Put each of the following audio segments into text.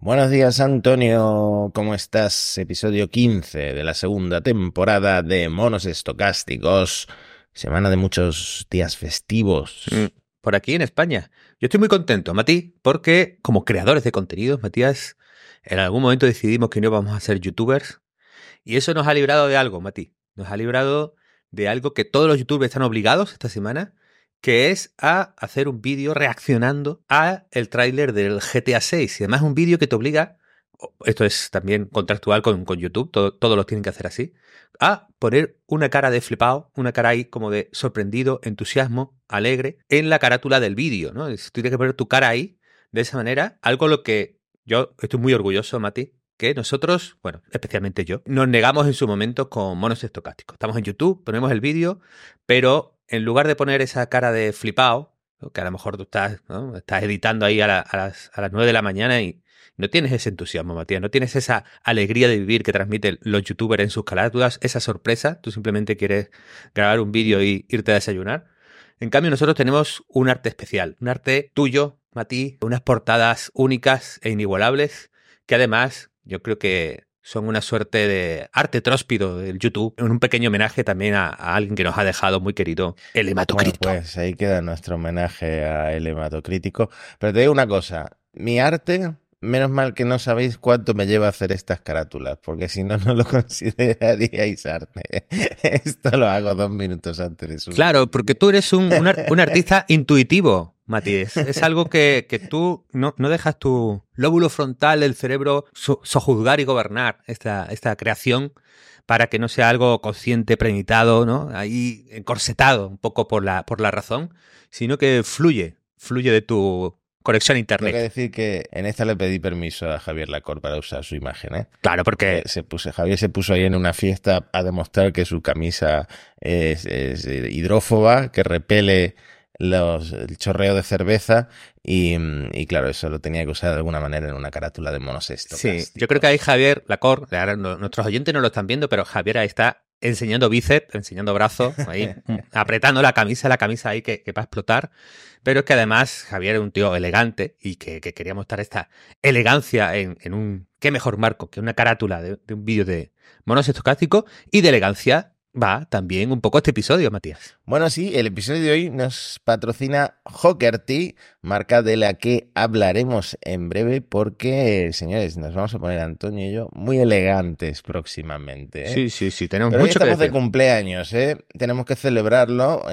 Buenos días, Antonio. ¿Cómo estás? Episodio 15 de la segunda temporada de Monos Estocásticos. Semana de muchos días festivos. Mm, Por aquí en España. Yo estoy muy contento, Mati, porque como creadores de contenidos, Matías, en algún momento decidimos que no íbamos a ser youtubers. Y eso nos ha librado de algo, Mati. Nos ha librado de algo que todos los youtubers están obligados esta semana, que es a hacer un vídeo reaccionando a el tráiler del GTA 6. Y además un vídeo que te obliga, esto es también contractual con, con YouTube, todo- todos los tienen que hacer así, a poner una cara de flipado, una cara ahí como de sorprendido, entusiasmo, alegre, en la carátula del vídeo, ¿no? Es- Tienes que poner tu cara ahí, de esa manera, algo lo que yo estoy muy orgulloso, Mati, que nosotros, bueno, especialmente yo, nos negamos en su momento con monos estocásticos. Estamos en YouTube, ponemos el vídeo, pero en lugar de poner esa cara de flipado, que a lo mejor tú estás, editando ahí a las, a las 9 de la mañana y no tienes ese entusiasmo, Matías, no tienes esa alegría de vivir que transmiten los youtubers en sus carátulas, esa sorpresa, tú simplemente quieres grabar un vídeo y irte a desayunar. En cambio, nosotros tenemos un arte especial, un arte tuyo, Mati, unas portadas únicas e inigualables, que además yo creo que son una suerte de arte tróspido del YouTube, un pequeño homenaje también a, a alguien que nos ha dejado muy querido, el Bueno, hematocrito. pues ahí queda nuestro homenaje a el hematocrítico. Pero te digo una cosa, mi arte, menos mal que no sabéis cuánto me lleva a hacer estas carátulas, porque si no, no lo consideraríais arte. Esto lo hago dos minutos antes de subir. Claro, porque tú eres un, un artista intuitivo, Matías. Es algo que, que tú no, no dejas tu lóbulo frontal del cerebro so- sojuzgar y gobernar esta, esta creación para que no sea algo consciente, premeditado, ¿no? Ahí encorsetado un poco por la, por la razón, sino que fluye, fluye de tu conexión a Tengo que internet. decir que en esta le pedí permiso a Javier Lacor para usar su imagen, ¿eh? Claro, porque Eh, se puso, Javier se puso ahí en una fiesta a demostrar que su camisa es, es, eh, hidrófoba, que repele los, el chorreo de cerveza y, y claro, eso lo tenía que usar de alguna manera en una carátula de monos Sí, yo creo que ahí Javier Lacor, ahora nuestros oyentes no lo están viendo, pero Javier ahí está enseñando bíceps, enseñando brazos, ahí apretando la camisa, la camisa ahí que, que va a explotar. Pero es que además Javier es un tío elegante y que, que quería mostrar esta elegancia en, en un... ¿Qué mejor marco que una carátula de, de un vídeo de monos estocásticos? Y de elegancia va también un poco este episodio, Matías. Bueno, sí, el episodio de hoy nos patrocina Hockerty, marca de la que hablaremos en breve porque, señores, nos vamos a poner Antonio y yo muy elegantes próximamente. ¿eh? Sí, sí, sí, tenemos Pero hoy mucho que estamos de cumpleaños, ¿eh? Tenemos que celebrarlo.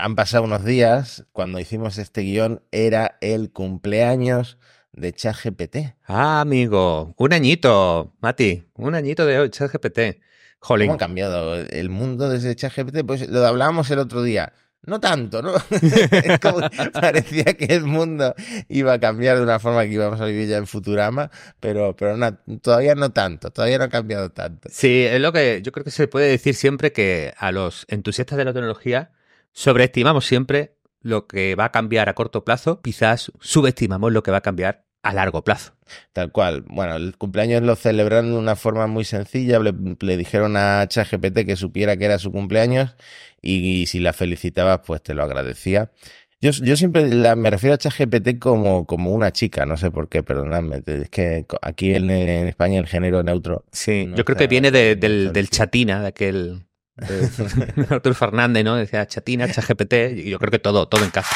Han pasado unos días. Cuando hicimos este guion era el cumpleaños de ChatGPT. Ah, amigo, un añito, Mati, un añito de hoy, ChatGPT. Jolín. ¿Cómo ha cambiado el mundo desde ChatGPT? Pues lo hablábamos el otro día. No tanto, ¿no? Es como- parecía que el mundo iba a cambiar de una forma que íbamos a vivir ya en Futurama, pero, pero no, todavía no tanto, todavía no ha cambiado tanto. Sí, es lo que yo creo que se puede decir siempre que a los entusiastas de la tecnología sobreestimamos siempre lo que va a cambiar a corto plazo, quizás subestimamos lo que va a cambiar a largo plazo. Tal cual. Bueno, el cumpleaños lo celebraron de una forma muy sencilla. Le, le dijeron a ChatGPT que supiera que era su cumpleaños y, y si la felicitabas, pues te lo agradecía. Yo, yo siempre la- me refiero a ChatGPT como, como una chica, no sé por qué, perdonadme. Es que aquí en, en España el género neutro. Sí, No yo creo que viene de- del, chatina, de aquel de Arturo Fernández, ¿no? Decía chatina, ChatGPT, y yo creo que todo, todo en casa.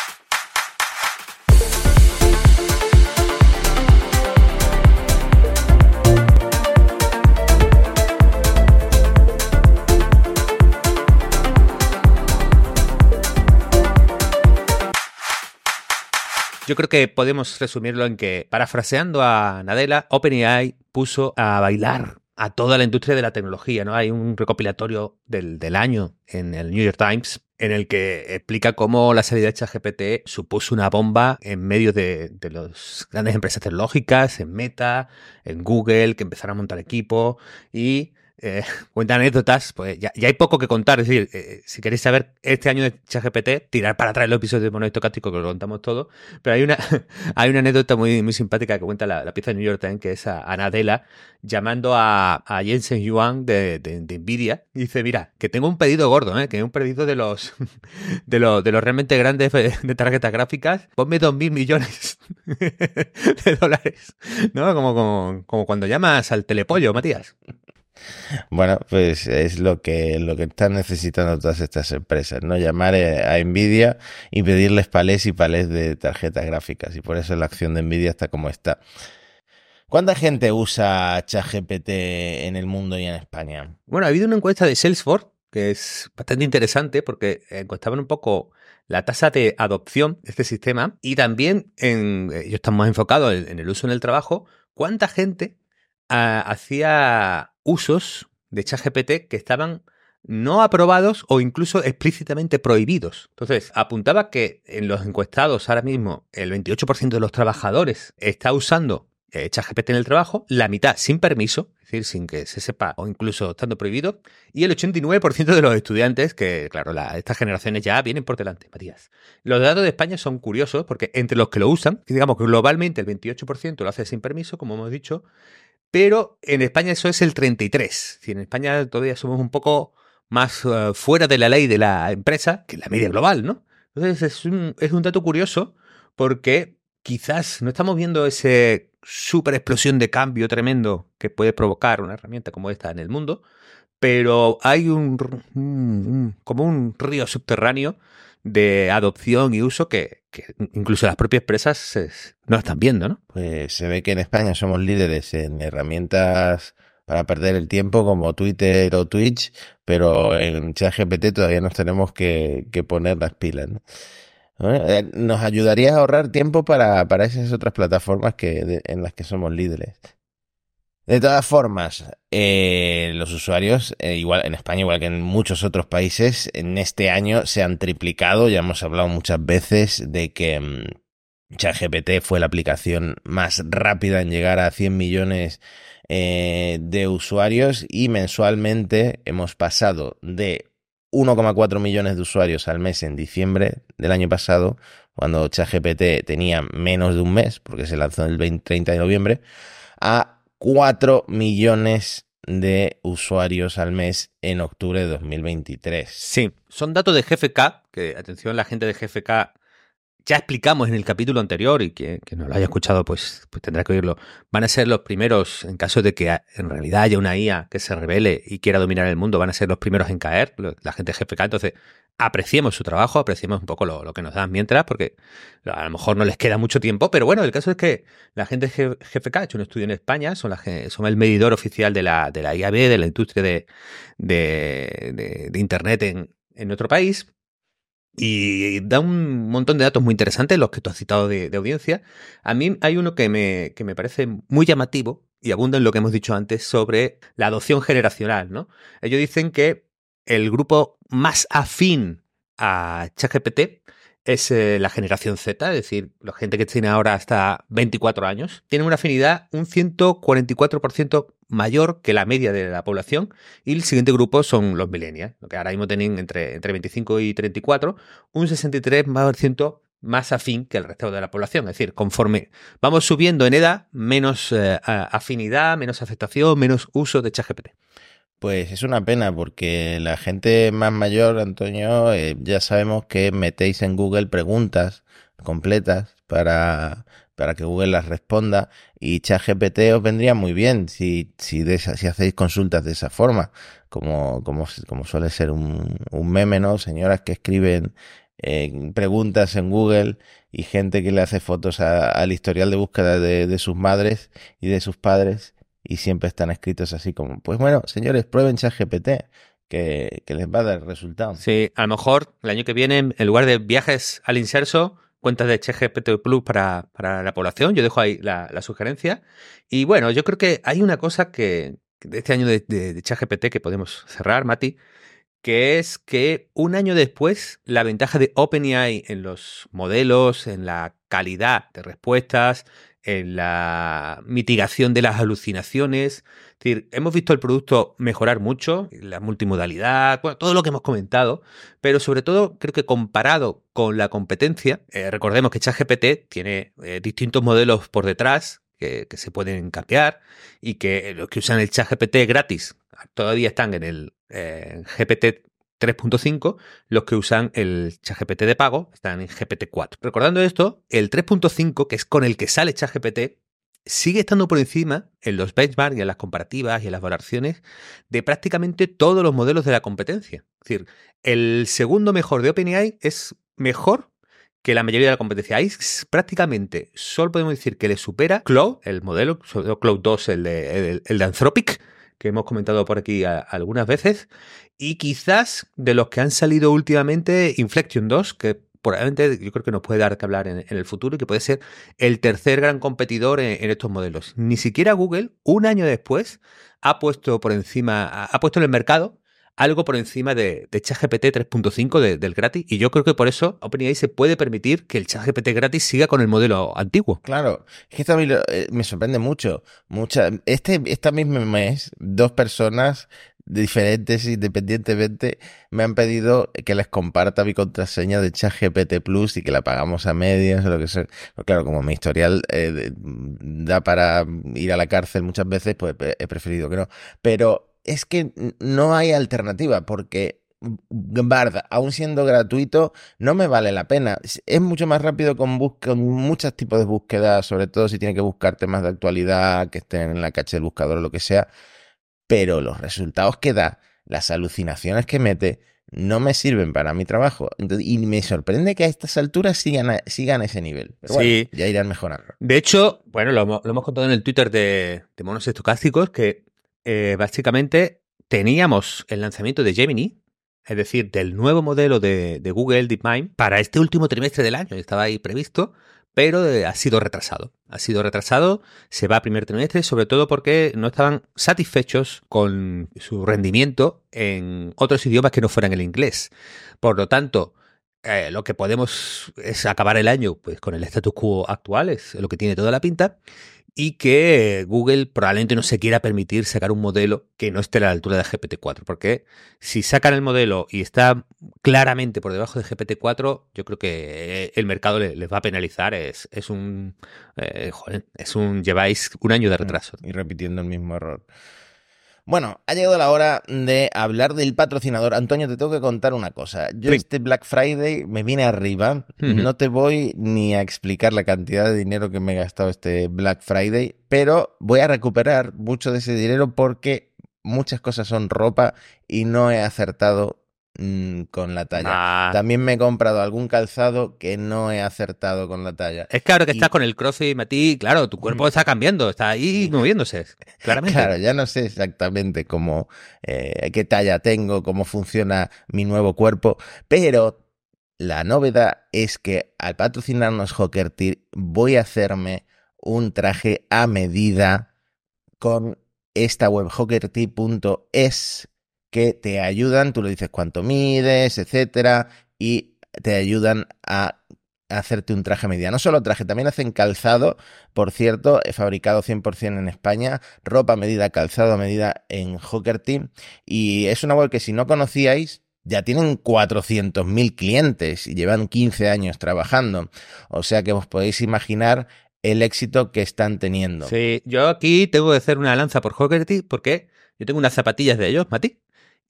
Yo creo que podemos resumirlo en que, parafraseando a Nadella, OpenAI puso a bailar a toda la industria de la tecnología, ¿no? Hay un recopilatorio del, del año en el New York Times en el que explica cómo la salida de ChatGPT supuso una bomba en medio de, de las grandes empresas tecnológicas, en Meta, en Google, que empezaron a montar equipo y eh, cuenta anécdotas, pues ya, hay poco que contar. Es decir, eh, si queréis saber este año de ChatGPT, tirar para atrás los episodios de Mono que lo contamos todo. Pero hay una, hay una anécdota muy, muy simpática que cuenta la, pieza de New York Times, que es a Anadela, llamando a, a Jensen Yuan de, de, Nvidia. Dice, mira, que tengo un pedido gordo, ¿eh? que es un pedido de los, de los, de los realmente grandes de tarjetas gráficas. Ponme dos mil millones de dólares. ¿No? Como, como, como cuando llamas al telepollo, Matías. Bueno, pues es lo que, lo que están necesitando todas estas empresas, ¿no? Llamar eh, a Nvidia y pedirles palés y palés de tarjetas gráficas. Y por eso la acción de Nvidia está como está. ¿Cuánta gente usa ChatGPT en el mundo y en España? Bueno, ha habido una encuesta de Salesforce que es bastante interesante porque encuestaban un poco la tasa de adopción de este sistema y también en, ellos están más enfocados en el uso en el trabajo, cuánta gente ah, hacía usos de ChatGPT que estaban no aprobados o incluso explícitamente prohibidos. Entonces, apuntaba que en los encuestados ahora mismo el 28% de los trabajadores está usando eh, ChatGPT en el trabajo, la mitad sin permiso, es decir, sin que se sepa o incluso estando prohibido, y el 89% de los estudiantes, que claro, estas generaciones ya vienen por delante, Matías. Los datos de España son curiosos porque entre los que lo usan, digamos que globalmente el 28% lo hace sin permiso, como hemos dicho, pero en España eso es el 33. en España todavía somos un poco más eh, fuera de la ley de la empresa que la media global, ¿no? Entonces es un, es un dato curioso porque quizás no estamos viendo ese super explosión de cambio tremendo que puede provocar una herramienta como esta en el mundo, pero hay un como un río subterráneo de adopción y uso que, incluso las propias empresas no están viendo, ¿no? Pues se ve que en España somos líderes en herramientas para perder el tiempo como Twitter o Twitch, pero en ChatGPT todavía nos tenemos que, poner las pilas. Eh, nos ayudaría a ahorrar tiempo para, para esas otras plataformas que, en las que somos líderes. De todas formas, eh, los usuarios, eh, igual en España, igual que en muchos otros países, en este año se han triplicado. Ya hemos hablado muchas veces de que mm, ChatGPT fue la aplicación más rápida en llegar a 100 millones eh, de usuarios y mensualmente hemos pasado de 1,4 millones de usuarios al mes en diciembre del año pasado, cuando ChatGPT tenía menos de un mes, porque se lanzó el 20, 30 de noviembre, a 4 millones de usuarios al mes en octubre de 2023. Sí, son datos de GFK, que atención, la gente de GFK ya explicamos en el capítulo anterior y que, no lo haya escuchado pues, pues, tendrá que oírlo. Van a ser los primeros, en caso de que en realidad haya una IA que se revele y quiera dominar el mundo, van a ser los primeros en caer, la gente de GFK. Entonces, apreciemos su trabajo, apreciemos un poco lo, que nos dan mientras, porque a lo mejor no les queda mucho tiempo, pero bueno, el caso es que la gente de GFK ha hecho un estudio en España, son, la, son el medidor oficial de la, de la IAB, de la industria de, de, Internet en, en nuestro país, y da un montón de datos muy interesantes, los que tú has citado de, audiencia. A mí hay uno que me, que me parece muy llamativo y abunda en lo que hemos dicho antes sobre la adopción generacional, ¿no? Ellos dicen que el grupo más afín a ChatGPT es eh, la generación Z, es decir, la gente que tiene ahora hasta 24 años, tiene una afinidad un 144% mayor que la media de la población y el siguiente grupo son los millennials, que ahora mismo tienen entre, entre 25 y 34, un 63% más afín que el resto de la población. Es decir, conforme vamos subiendo en edad, menos eh, afinidad, menos aceptación, menos uso de ChatGPT. Pues es una pena porque la gente más mayor, Antonio, eh, ya sabemos que metéis en Google preguntas completas para, para que Google las responda y ChatGPT os vendría muy bien si, si, si hacéis consultas de esa forma, como, como, como suele ser un, un meme, ¿no? Señoras que escriben eh, preguntas en Google y gente que le hace fotos al historial de búsqueda de, de sus madres y de sus padres y siempre están escritos así como, pues bueno, señores, prueben ChatGPT, que, que les va a dar resultado. Sí, a lo mejor el año que viene, en lugar de viajes al inserso, cuentas de ChatGPT Plus para, para la población. Yo dejo ahí la, la, sugerencia. Y bueno, yo creo que hay una cosa que, de este año de, de, de ChatGPT que podemos cerrar, Mati, que es que un año después la ventaja de OpenAI en los modelos, en la calidad de respuestas, en la mitigación de las alucinaciones. Es decir, hemos visto el producto mejorar mucho, la multimodalidad, todo lo que hemos comentado, pero sobre todo creo que comparado con la competencia, eh, recordemos que ChatGPT tiene eh, distintos modelos por detrás que, se pueden cambiar y que los que usan el ChatGPT gratis todavía están en el eh, GPT 3.5, los que usan el ChatGPT de pago están en GPT-4. Recordando esto, el 3.5, que es con el que sale ChatGPT, sigue estando por encima en los benchmarks y en las comparativas y en las valoraciones de prácticamente todos los modelos de la competencia. Es decir, el segundo mejor de OpenAI es mejor que la mayoría de la competencia. Ahí prácticamente solo podemos decir que le supera Cloud, el modelo, Cloud 2, el de, el de Anthropic, que hemos comentado por aquí algunas veces, y quizás de los que han salido últimamente, Inflection 2, que probablemente yo creo que nos puede dar que hablar en, el futuro y que puede ser el tercer gran competidor en, estos modelos. Ni siquiera Google, un año después, ha puesto por encima, ha puesto en el mercado algo por encima de, de ChatGPT 3.5 del gratis. Y yo creo que por eso OpenAI se puede permitir que el ChatGPT gratis siga con el modelo antiguo. Claro, es que esto a mí eh, me sorprende mucho. Mucha, este, este mismo mes, dos personas diferentes independientemente me han pedido que les comparta mi contraseña de ChatGPT Plus y que la pagamos a medias o lo que sea. Pues claro, como mi historial eh, da para ir a la cárcel muchas veces, pues he preferido que no. Pero es que no hay alternativa porque Bard, aún siendo gratuito, no me vale la pena. Es mucho más rápido con, con muchos tipos de búsquedas, sobre todo si tiene que buscar temas de actualidad que estén en la caché del buscador o lo que sea. Pero los resultados que da, las alucinaciones que mete, no me sirven para mi trabajo. y me sorprende que a estas alturas sigan a, sigan ese nivel. Pero sí. ya irán mejorando. De hecho, bueno, lo, hemos contado en el Twitter de, de Monos Estocásticos, que eh, básicamente teníamos el lanzamiento de Gemini, es decir, del nuevo modelo de, Google DeepMind, para este último trimestre del año. Estaba ahí previsto, pero eh, ha sido retrasado. Ha sido retrasado, se va a primer trimestre, sobre todo porque no estaban satisfechos con su rendimiento en otros idiomas que no fueran el inglés. Por lo tanto, eh, lo que podemos es acabar el año pues, con el status quo actual, es lo que tiene toda la pinta y que Google probablemente no se quiera permitir sacar un modelo que no esté a la altura de GPT-4, porque si sacan el modelo y está claramente por debajo de GPT-4, yo creo que el mercado les va a penalizar, es, es un, eh, es un, lleváis un año de mm, retraso. Y repitiendo el mismo error. Bueno, ha llegado la hora de hablar del patrocinador. Antonio, te tengo que contar una cosa. Yo este Black Friday me vine arriba. No te voy ni a explicar la cantidad de dinero que me he gastado este Black Friday, pero voy a recuperar mucho de ese dinero porque muchas cosas son ropa y no he acertado Mm, con la talla. También me he comprado algún calzado que no he acertado con la talla. Es claro que estás con el crossfit, Mati, claro, tu cuerpo está cambiando, está ahí moviéndose, claramente. Claro, ya no sé exactamente cómo, eh, qué talla tengo, cómo funciona mi nuevo cuerpo, pero la novedad es que al patrocinarnos Hocker voy a hacerme un traje a medida con esta web hockerty.es que te ayudan, tú le dices cuánto mides, etcétera, y te ayudan a hacerte un traje medida. No solo traje, también hacen calzado, por cierto, he fabricado 100% en España, ropa medida, calzado medida en Hawker Team. Y es una web que si no conocíais, ya tienen 400.000 clientes y llevan 15 años trabajando. O sea que os podéis imaginar el éxito que están teniendo. Sí, yo aquí tengo que hacer una lanza por Hawker Team porque yo tengo unas zapatillas de ellos, Mati,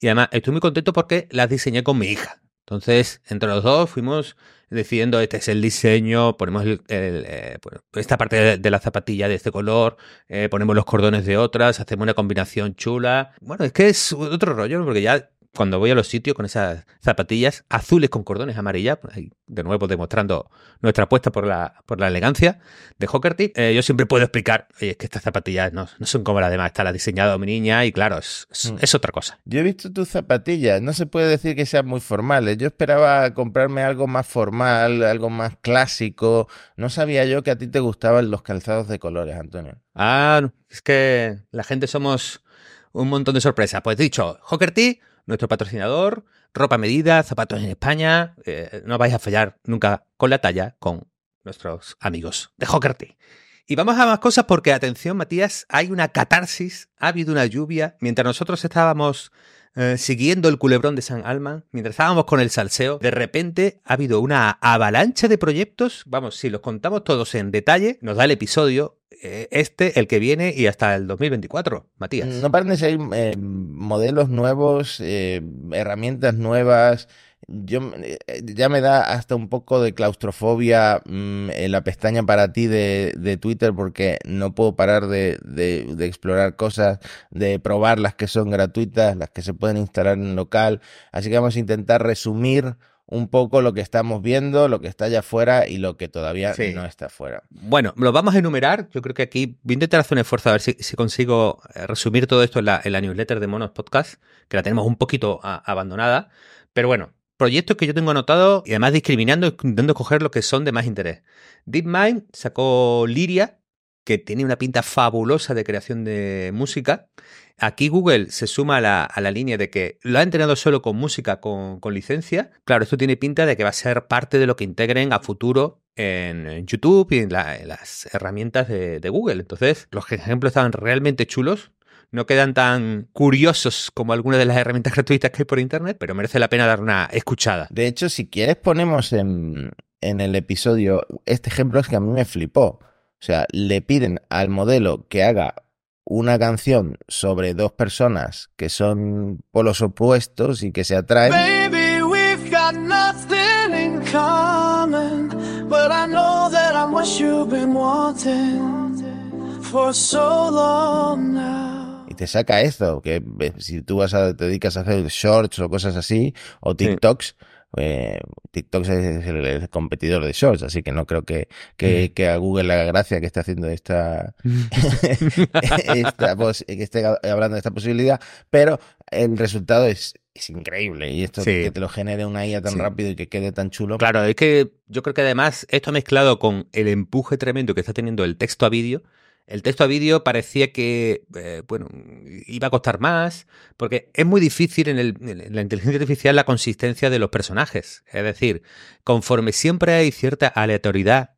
y además estoy muy contento porque las diseñé con mi hija. Entonces, entre los dos fuimos decidiendo, este es el diseño, ponemos eh, esta parte de, la zapatilla de este color, eh, ponemos los cordones de otras, hacemos una combinación chula. Bueno, es que es otro rollo, porque ya cuando voy a los sitios con esas zapatillas azules con cordones amarillas, pues de nuevo demostrando nuestra apuesta por la, por la elegancia de Hockerty, eh, yo siempre puedo explicar, oye, es que estas zapatillas no, son como las demás, está la diseñada mi niña y claro, mm. es, otra cosa. Yo he visto tus zapatillas, no se puede decir que sean muy formales, yo esperaba comprarme algo más formal, algo más clásico, no sabía yo que a ti te gustaban los calzados de colores, Antonio. Ah, es que la gente somos un montón de sorpresas. Pues dicho, Hockerty nuestro patrocinador, ropa medida, zapatos en España. Eh, no vais a fallar nunca con la talla con nuestros amigos de Hockerty. Y vamos a más cosas porque, atención, Matías, hay una catarsis, ha habido una lluvia. Mientras nosotros estábamos eh, siguiendo el culebrón de San Alman, mientras estábamos con el salseo, de repente ha habido una avalancha de proyectos. Vamos, si los contamos todos en detalle, nos da el episodio eh, este, el que viene y hasta el 2024, Matías. No paran de salir eh, modelos nuevos, herramientas nuevas yo eh, ya me da hasta un poco de claustrofobia mm, en la pestaña para ti de, de Twitter porque no puedo parar de, de, de, explorar cosas, de probar las que son gratuitas, las que se pueden instalar en local. Así que vamos a intentar resumir un poco lo que estamos viendo, lo que está allá afuera y lo que todavía no está afuera. Bueno, lo vamos a enumerar. Yo creo que aquí voy a intentar hacer un esfuerzo a ver si, si consigo eh, resumir todo esto en la, en la, newsletter de Monos Podcast, que la tenemos un poquito a, abandonada. Pero bueno, proyectos que yo tengo anotado y además discriminando, intentando escoger los que son de más interés. DeepMind sacó Liria, que tiene una pinta fabulosa de creación de música. Aquí Google se suma a la, línea de que lo ha entrenado solo con música con, licencia. Claro, esto tiene pinta de que va a ser parte de lo que integren a futuro en, YouTube y en, las herramientas de, de, Google. Entonces, los ejemplos estaban realmente chulos no quedan tan curiosos como algunas de las herramientas gratuitas que hay por internet, pero merece la pena dar una escuchada. De hecho, si quieres ponemos en, en el episodio este ejemplo es que a mí me flipó. O sea, le piden al modelo que haga una canción sobre dos personas que son polos opuestos y que se atraen. Baby, we've got nothing in common, but I know that I'm what you've been wanting for so long now te saca esto, que si tú vas a, te dedicas a hacer shorts o cosas así, o TikToks, eh, TikTok es el, competidor de Shorts, así que no creo que, que, que a Google le haga gracia que esté haciendo esta, esta que esté hablando de esta posibilidad, pero el resultado es, es increíble. Y esto que te lo genere una IA tan rápido y que quede tan chulo. Claro, es que yo creo que además esto mezclado con el empuje tremendo que está teniendo el texto a vídeo, el texto a vídeo parecía que, eh, bueno, iba a costar más, porque es muy difícil en, en, la inteligencia artificial la consistencia de los personajes. Es decir, conforme siempre hay cierta aleatoriedad,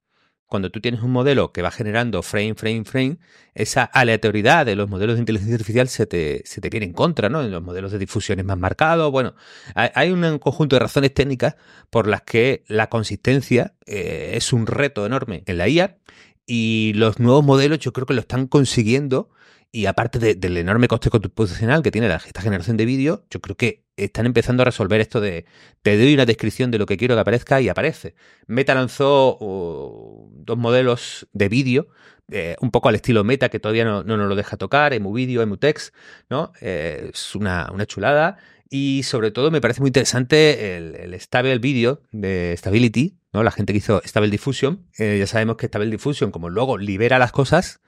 cuando tú tienes un modelo que va generando frame, frame, frame, esa aleatoriedad de los modelos de inteligencia artificial se te, se te viene en contra, ¿no? En los modelos de difusión es más marcado. Bueno, hay, un conjunto de razones técnicas por las que la consistencia eh, es un reto enorme en la IA y los nuevos modelos yo creo que lo están consiguiendo. Y aparte del enorme coste computacional que tiene esta generación de vídeo, yo creo que están empezando a resolver esto de te doy una descripción de lo que quiero que aparezca y aparece. Meta lanzó uh, dos modelos de vídeo, eh, un poco al estilo Meta, que todavía no, nos lo deja tocar, EmuVideo, EmuText, ¿no? Eh, es una, una chulada. Y sobre todo me parece muy interesante el, el Stable Video de Stability, ¿no? La gente que hizo Stable Diffusion, eh, ya sabemos que Stable Diffusion, como luego libera las cosas,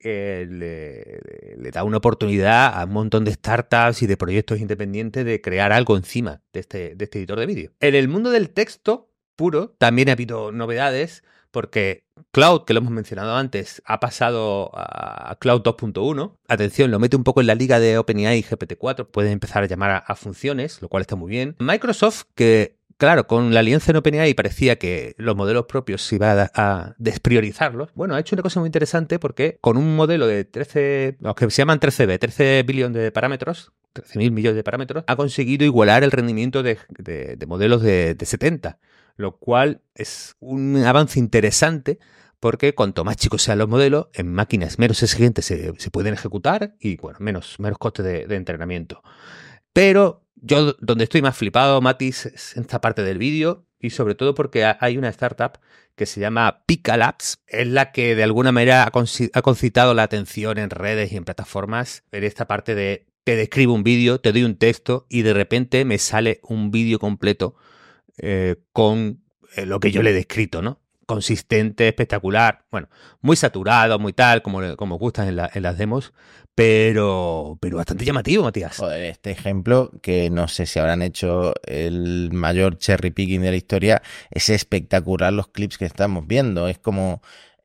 eh, le, da una oportunidad a un montón de startups y de proyectos independientes de crear algo encima de este, de este editor de vídeo. En el mundo del texto puro también ha habido novedades porque Cloud, que lo hemos mencionado antes, ha pasado a Cloud 2.1. Atención, lo mete un poco en la liga de OpenAI y GPT-4. Puede empezar a llamar a, funciones, lo cual está muy bien. Microsoft, que Claro, con la alianza en OpenAI parecía que los modelos propios se iba a, despriorizarlos. Bueno, ha hecho una cosa muy interesante porque con un modelo de 13, los que se llaman 13B, 13 billones de parámetros, 13.000 millones de parámetros, ha conseguido igualar el rendimiento de, modelos de, 70, lo cual es un avance interesante porque cuanto más chicos sean los modelos, en máquinas menos exigentes se, pueden ejecutar y bueno, menos, menos coste de entrenamiento. Pero yo donde estoy más flipado, Matis, es en esta parte del vídeo y sobre todo porque hay una startup que se llama Pika Labs, es la que de alguna manera ha, concitado la atención en redes y en plataformas en esta parte de te describo un vídeo, te doy un texto y de repente me sale un vídeo completo eh, con eh, lo que yo le he descrito, ¿no? Consistente, espectacular, bueno, muy saturado, muy tal, como, como gustan en, en, las demos, pero, pero bastante llamativo, Matías. Joder, este ejemplo, que no sé si habrán hecho el mayor cherry picking de la historia, es espectacular los clips que estamos viendo, es como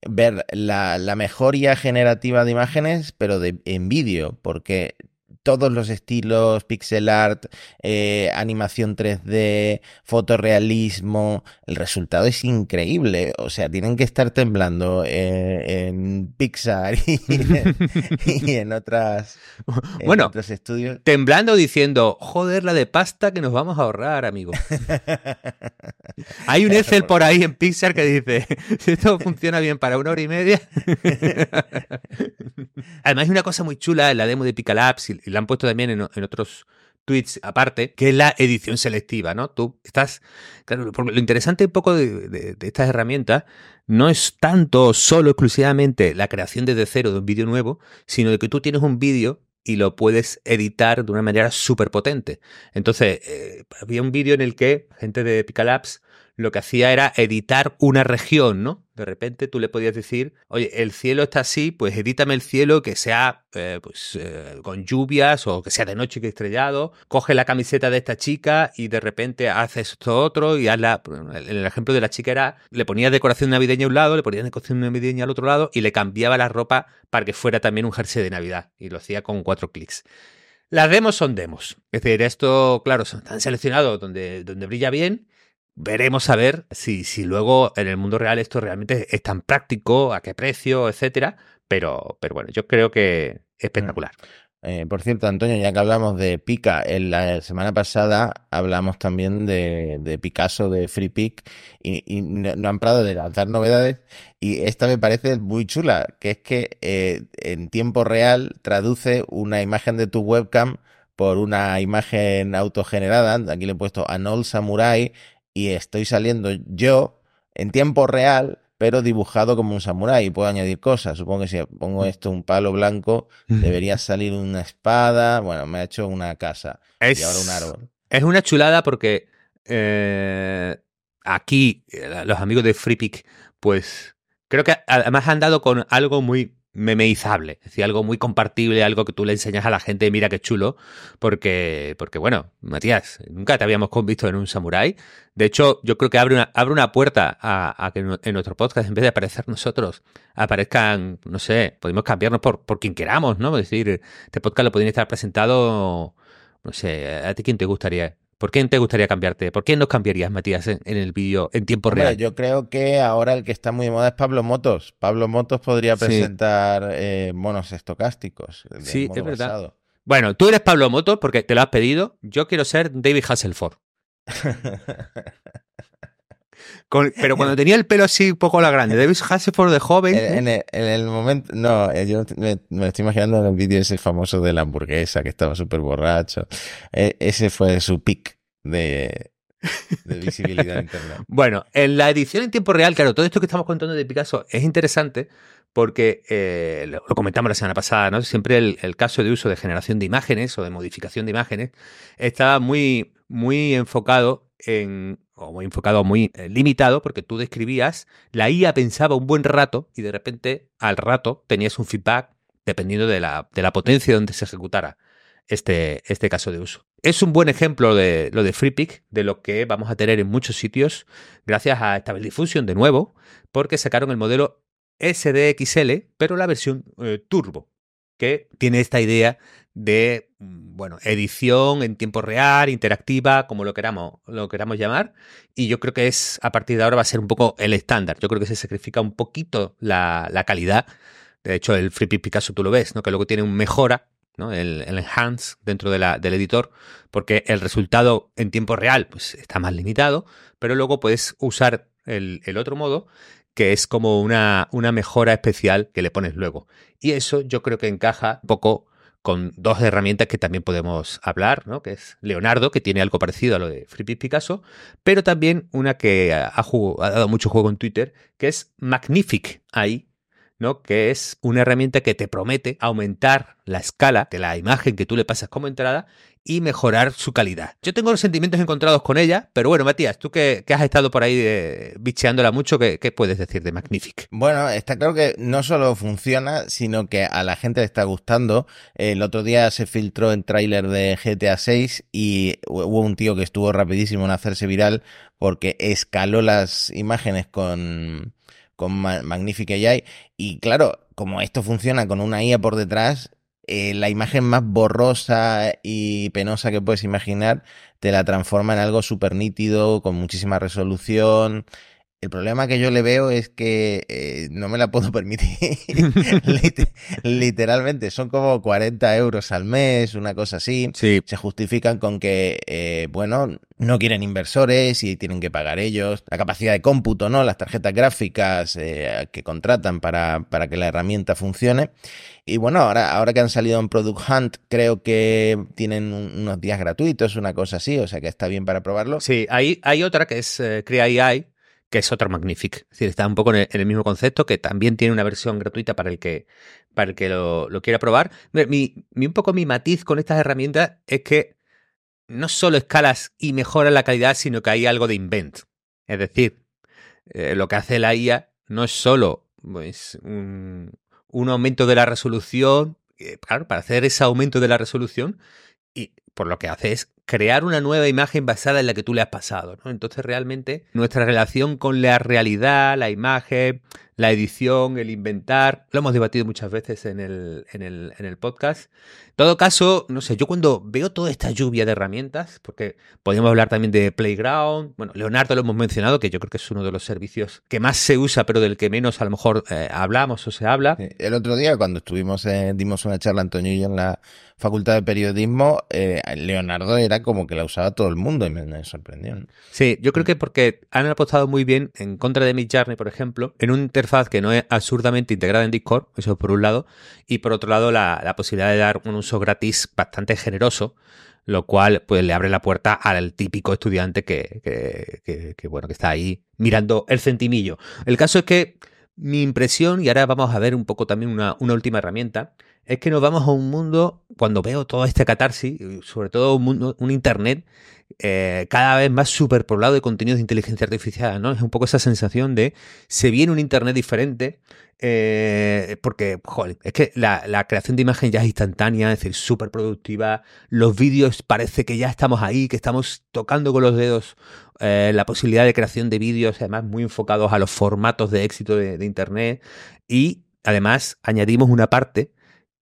ver la, la mejoría generativa de imágenes, pero de, en vídeo, porque todos los estilos, pixel art, eh, animación 3D, fotorrealismo, el resultado es increíble. O sea, tienen que estar temblando eh, en Pixar y, en otras bueno, otros estudios. Temblando diciendo, joder, la de pasta que nos vamos a ahorrar, amigo. Hay un Excel por ahí en Pixar que dice, si esto funciona bien para una hora y media. Además, hay una cosa muy chula en la demo de Picalabs y la han puesto también en, otros tweets aparte, que es la edición selectiva, ¿no? Tú estás, claro, lo interesante un poco de, estas herramientas no es tanto solo exclusivamente la creación desde cero de un vídeo nuevo, sino de que tú tienes un vídeo y lo puedes editar de una manera súper potente. Entonces, eh, había un vídeo en el que gente de Picalabs lo que hacía era editar una región, ¿no? De repente tú le podías decir, oye, el cielo está así, pues edítame el cielo que sea eh, pues, eh, con lluvias o que sea de noche que estrellado, coge la camiseta de esta chica y de repente haces esto otro y hazla, el ejemplo de la chica era, le ponía decoración navideña a un lado, le ponía decoración navideña al otro lado y le cambiaba la ropa para que fuera también un jersey de Navidad y lo hacía con cuatro clics. Las demos son demos. Es decir, esto, claro, están seleccionados donde, donde brilla bien Veremos a ver si, si luego en el mundo real esto realmente es tan práctico, a qué precio, etcétera. Pero, pero bueno, yo creo que es espectacular. Eh, por cierto, Antonio, ya que hablamos de Pica, en la semana pasada hablamos también de, Picasso, de Free y, no, han parado de lanzar novedades. Y esta me parece muy chula, que es que eh, en tiempo real traduce una imagen de tu webcam por una imagen autogenerada. Aquí le he puesto Anol Samurai y estoy saliendo yo en tiempo real, pero dibujado como un samurái y puedo añadir cosas. Supongo que si pongo mm. esto un palo blanco, debería salir una espada. Bueno, me ha hecho una casa y ahora un árbol. Es una chulada porque eh, aquí eh, los amigos de FreePic, pues creo que además han dado con algo muy memeizable, es decir, algo muy compartible, algo que tú le enseñas a la gente, mira qué chulo, porque, porque bueno, Matías, nunca te habíamos visto en un samurái. De hecho, yo creo que abre una, abre una puerta a, que en nuestro podcast, en vez de aparecer nosotros, aparezcan, no sé, podemos cambiarnos por, por quien queramos, ¿no? Es decir, este podcast lo podría estar presentado, no sé, ¿a ti quién te gustaría? ¿Por quién te gustaría cambiarte? ¿Por quién nos cambiarías, Matías, en, el vídeo en tiempo real? Yo creo que ahora el que está muy de moda es Pablo Motos. Pablo Motos podría presentar eh, monos estocásticos. Sí, es verdad. Bueno, tú eres Pablo Motos porque te lo has pedido. Yo quiero ser David Hasselford. pero cuando tenía el pelo así un poco a la grande, David Hasselford de joven. En, el, momento, no, eh, yo me, estoy imaginando en el vídeo ese famoso de la hamburguesa que estaba súper borracho. E, ese fue su pick de, visibilidad internet. Bueno, en la edición en tiempo real, claro, todo esto que estamos contando de Picasso es interesante porque eh, lo, comentamos la semana pasada, ¿no? Siempre el, el, caso de uso de generación de imágenes o de modificación de imágenes estaba muy, muy enfocado en o muy enfocado, muy eh, limitado, porque tú describías, la IA pensaba un buen rato y de repente al rato tenías un feedback dependiendo de la, de la potencia donde se ejecutara este, este caso de uso. Es un buen ejemplo de lo de FreePic, de lo que vamos a tener en muchos sitios, gracias a Stable Diffusion de nuevo, porque sacaron el modelo SDXL, pero la versión eh, turbo, que tiene esta idea de mm, bueno, edición en tiempo real, interactiva, como lo queramos, lo queramos llamar. Y yo creo que es, a partir de ahora va a ser un poco el estándar. Yo creo que se sacrifica un poquito la, calidad. De hecho, el FreePic Picasso tú lo ves, ¿no? Que luego tiene un mejora, ¿no? El, enhance dentro de la, del editor, porque el resultado en tiempo real, pues está más limitado, pero luego puedes usar el, el otro modo que es como una, una mejora especial que le pones luego. Y eso yo creo que encaja un poco con dos herramientas que también podemos hablar, ¿no? que es Leonardo, que tiene algo parecido a lo de FreePic Picasso, pero también una que ha, ha, dado mucho juego en Twitter, que es Magnific AI, ¿no? que es una herramienta que te promete aumentar la escala de la imagen que tú le pasas como entrada y mejorar su calidad. Yo tengo los sentimientos encontrados con ella, pero bueno, Matías, tú que, has estado por ahí de, bicheándola mucho, ¿qué, puedes decir de Magnific? Bueno, está claro que no solo funciona, sino que a la gente le está gustando. El otro día se filtró el tráiler de GTA 6 y hubo un tío que estuvo rapidísimo en hacerse viral porque escaló las imágenes con, con Magnific AI y claro, como esto funciona con una IA por detrás, eh, la imagen más borrosa y penosa que puedes imaginar te la transforma en algo súper nítido, con muchísima resolución. El problema que yo le veo es que eh, no me la puedo permitir. Literalmente, son como 40 euros al mes, una cosa así. Sí. Se justifican con que, eh, bueno, no quieren inversores y tienen que pagar ellos. La capacidad de cómputo, ¿no? Las tarjetas gráficas eh, que contratan para, para que la herramienta funcione. Y bueno, ahora, ahora que han salido en Product Hunt, creo que tienen unos días gratuitos, una cosa así, o sea que está bien para probarlo. Sí, hay, hay otra que es Crea AI, que es otra Magnific. Es decir, está un poco en el, mismo concepto, que también tiene una versión gratuita para el que, para el que lo, quiera probar. Mi, un poco mi matiz con estas herramientas es que no solo escalas y mejoras la calidad, sino que hay algo de invent. Es decir, eh, lo que hace la IA no es solo pues, un, aumento de la resolución, eh, claro, para hacer ese aumento de la resolución, y por lo que hace es crear una nueva imagen basada en la que tú le has pasado. ¿no? Entonces realmente nuestra relación con la realidad, la imagen, la edición, el inventar, lo hemos debatido muchas veces en el, en el, en el podcast. En todo caso, no sé, yo cuando veo toda esta lluvia de herramientas, porque podríamos hablar también de Playground, bueno, Leonardo lo hemos mencionado, que yo creo que es uno de los servicios que más se usa, pero del que menos a lo mejor eh, hablamos o se habla. El otro día, cuando estuvimos, eh, dimos una charla, Antonio y yo, en la Facultad de Periodismo, eh, Leonardo era como que la usaba todo el mundo y me, sorprendió. Sí, yo creo que porque han apostado muy bien en contra de Midjourney, por ejemplo, en un interfaz que no es absurdamente integrada en Discord, eso por un lado, y por otro lado la, posibilidad de dar un uso gratis bastante generoso, lo cual pues le abre la puerta al típico estudiante que, que, bueno, que está ahí mirando el centimillo. El caso es que mi impresión, y ahora vamos a ver un poco también una, una última herramienta, es que nos vamos a un mundo, cuando veo todo este catarsis, sobre todo un mundo, un internet eh, cada vez más superpoblado de contenidos de inteligencia artificial, ¿no? Es un poco esa sensación de se viene un internet diferente, eh, porque, joder, es que la, creación de imagen ya es instantánea, es decir, súper productiva, los vídeos parece que ya estamos ahí, que estamos tocando con los dedos eh, la posibilidad de creación de vídeos, además muy enfocados a los formatos de éxito de internet, y además añadimos una parte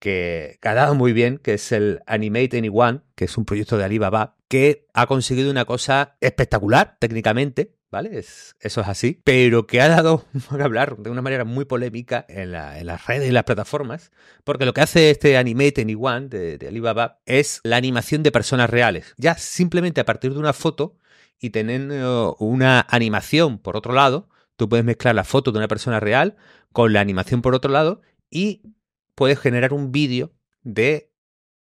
que, ha dado muy bien, que es el Animate Anyone, que es un proyecto de Alibaba, que ha conseguido una cosa espectacular técnicamente, ¿vale? eso es así, pero que ha dado que hablar de una manera muy polémica en, las redes y las plataformas, porque lo que hace este Animate Anyone de Alibaba es la animación de personas reales. Ya simplemente a partir de una foto y teniendo una animación por otro lado, tú puedes mezclar la foto de una persona real con la animación por otro lado y puedes generar un vídeo de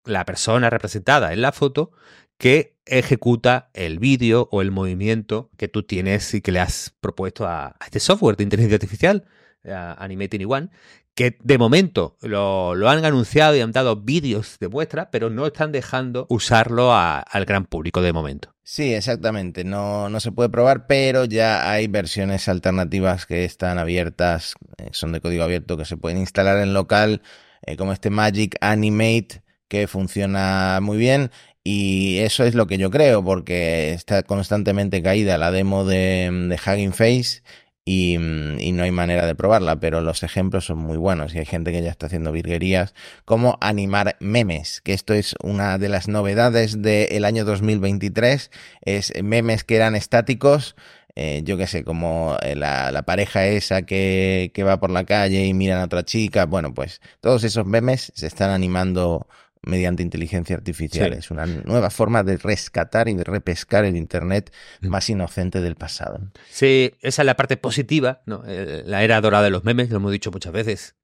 la persona representada en la foto que ejecuta el vídeo o el movimiento que tú tienes y que le has propuesto a, este software de inteligencia artificial, Animating One, que de momento lo, han anunciado y han dado vídeos de muestra, pero no están dejando usarlo al gran público de momento. Sí, exactamente. No, no se puede probar, pero ya hay versiones alternativas que están abiertas, eh, son de código abierto, que se pueden instalar en local eh, como este Magic Animate que funciona muy bien y eso es lo que yo creo porque está constantemente caída la demo de, de Hugging Face y, no hay manera de probarla, pero los ejemplos son muy buenos y hay gente que ya está haciendo virguerías como animar memes, que esto es una de las novedades del año 2023, es memes que eran estáticos eh, yo qué sé, como eh, la, pareja esa que, que, va por la calle y miran a otra chica, bueno, pues todos esos memes se están animando mediante inteligencia artificial. Es una nueva forma de rescatar y de repescar el Internet más inocente del pasado. Sí, esa es la parte positiva, ¿no? Eh, la era dorada de los memes, lo hemos dicho muchas veces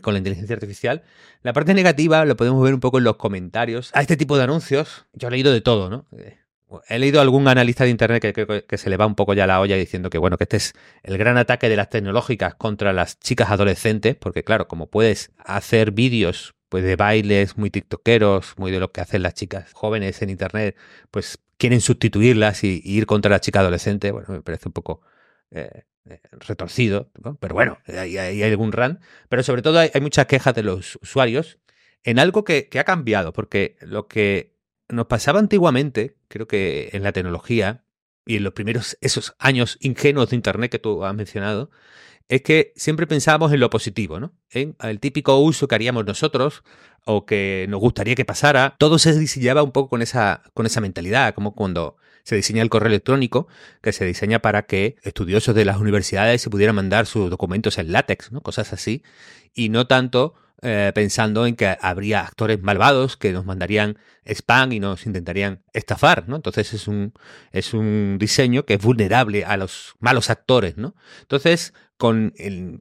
con la inteligencia artificial. La parte negativa lo podemos ver un poco en los comentarios. A este tipo de anuncios, yo he leído de todo, ¿no? He leído algún analista de internet que, que, se le va un poco ya la olla diciendo que bueno, que este es el gran ataque de las tecnológicas contra las chicas adolescentes, porque claro, como puedes hacer vídeos pues de bailes muy tiktokeros, muy de lo que hacen las chicas jóvenes en internet, pues quieren sustituirlas y, ir contra la chica adolescente, bueno, me parece un poco eh, eh, retorcido, pero bueno, hay, hay, algún run, pero sobre todo hay, muchas quejas de los usuarios en algo que, que ha cambiado, porque lo que nos pasaba antiguamente, creo que en la tecnología y en los primeros esos años ingenuos de Internet que tú has mencionado, es que siempre pensamos en lo positivo, ¿no? En el típico uso que haríamos nosotros o que nos gustaría que pasara. Todo se diseñaba un poco con esa, con esa mentalidad, como cuando se diseña el correo electrónico, que se diseña para que estudiosos de las universidades se pudieran mandar sus documentos en látex, ¿no? Cosas así. Y no tanto eh, pensando en que habría actores malvados que nos mandarían spam y nos intentarían estafar, ¿no? Entonces es un, es un diseño que es vulnerable a los malos actores, ¿no? Entonces, con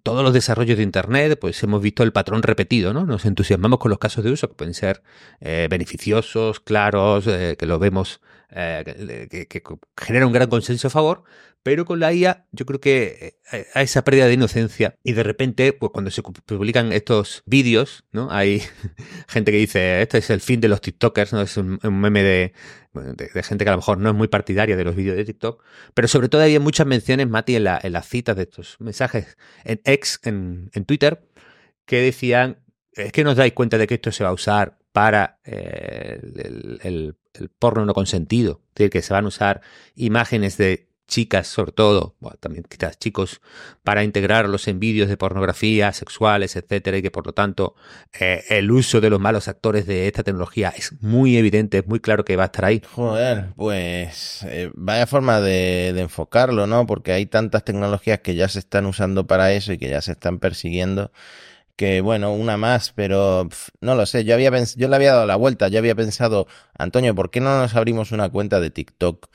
todos los desarrollos de Internet, pues hemos visto el patrón repetido, ¿no? Nos entusiasmamos con los casos de uso que pueden ser eh, beneficiosos, claros, eh, que lo vemos, que, que, genera un gran consenso a favor, pero con la IA yo creo que eh, a esa pérdida de inocencia y de repente, pues cuando se publican estos vídeos, ¿no? Hay gente que dice, este es el fin de los TikTokers, ¿no? Es un, meme de, gente que a lo mejor no es muy partidaria de los vídeos de TikTok, pero sobre todo había muchas menciones, Mati, en, la, en las citas de estos mensajes en X, en, Twitter, que decían, es que nos dais cuenta de que esto se va a usar para eh, el, porno no consentido, es decir, que se van a usar imágenes de chicas sobre todo, también quizás chicos, para integrarlos en vídeos de pornografía, sexuales, etcétera, y que por lo tanto eh, el uso de los malos actores de esta tecnología es muy evidente, es muy claro que va a estar ahí. Joder, pues eh, vaya forma de, enfocarlo, ¿no? Porque hay tantas tecnologías que ya se están usando para eso y que ya se están persiguiendo que bueno, una más, pero no lo sé, yo había yo le había dado la vuelta, yo había pensado, Antonio, ¿por qué no nos abrimos una cuenta de TikTok?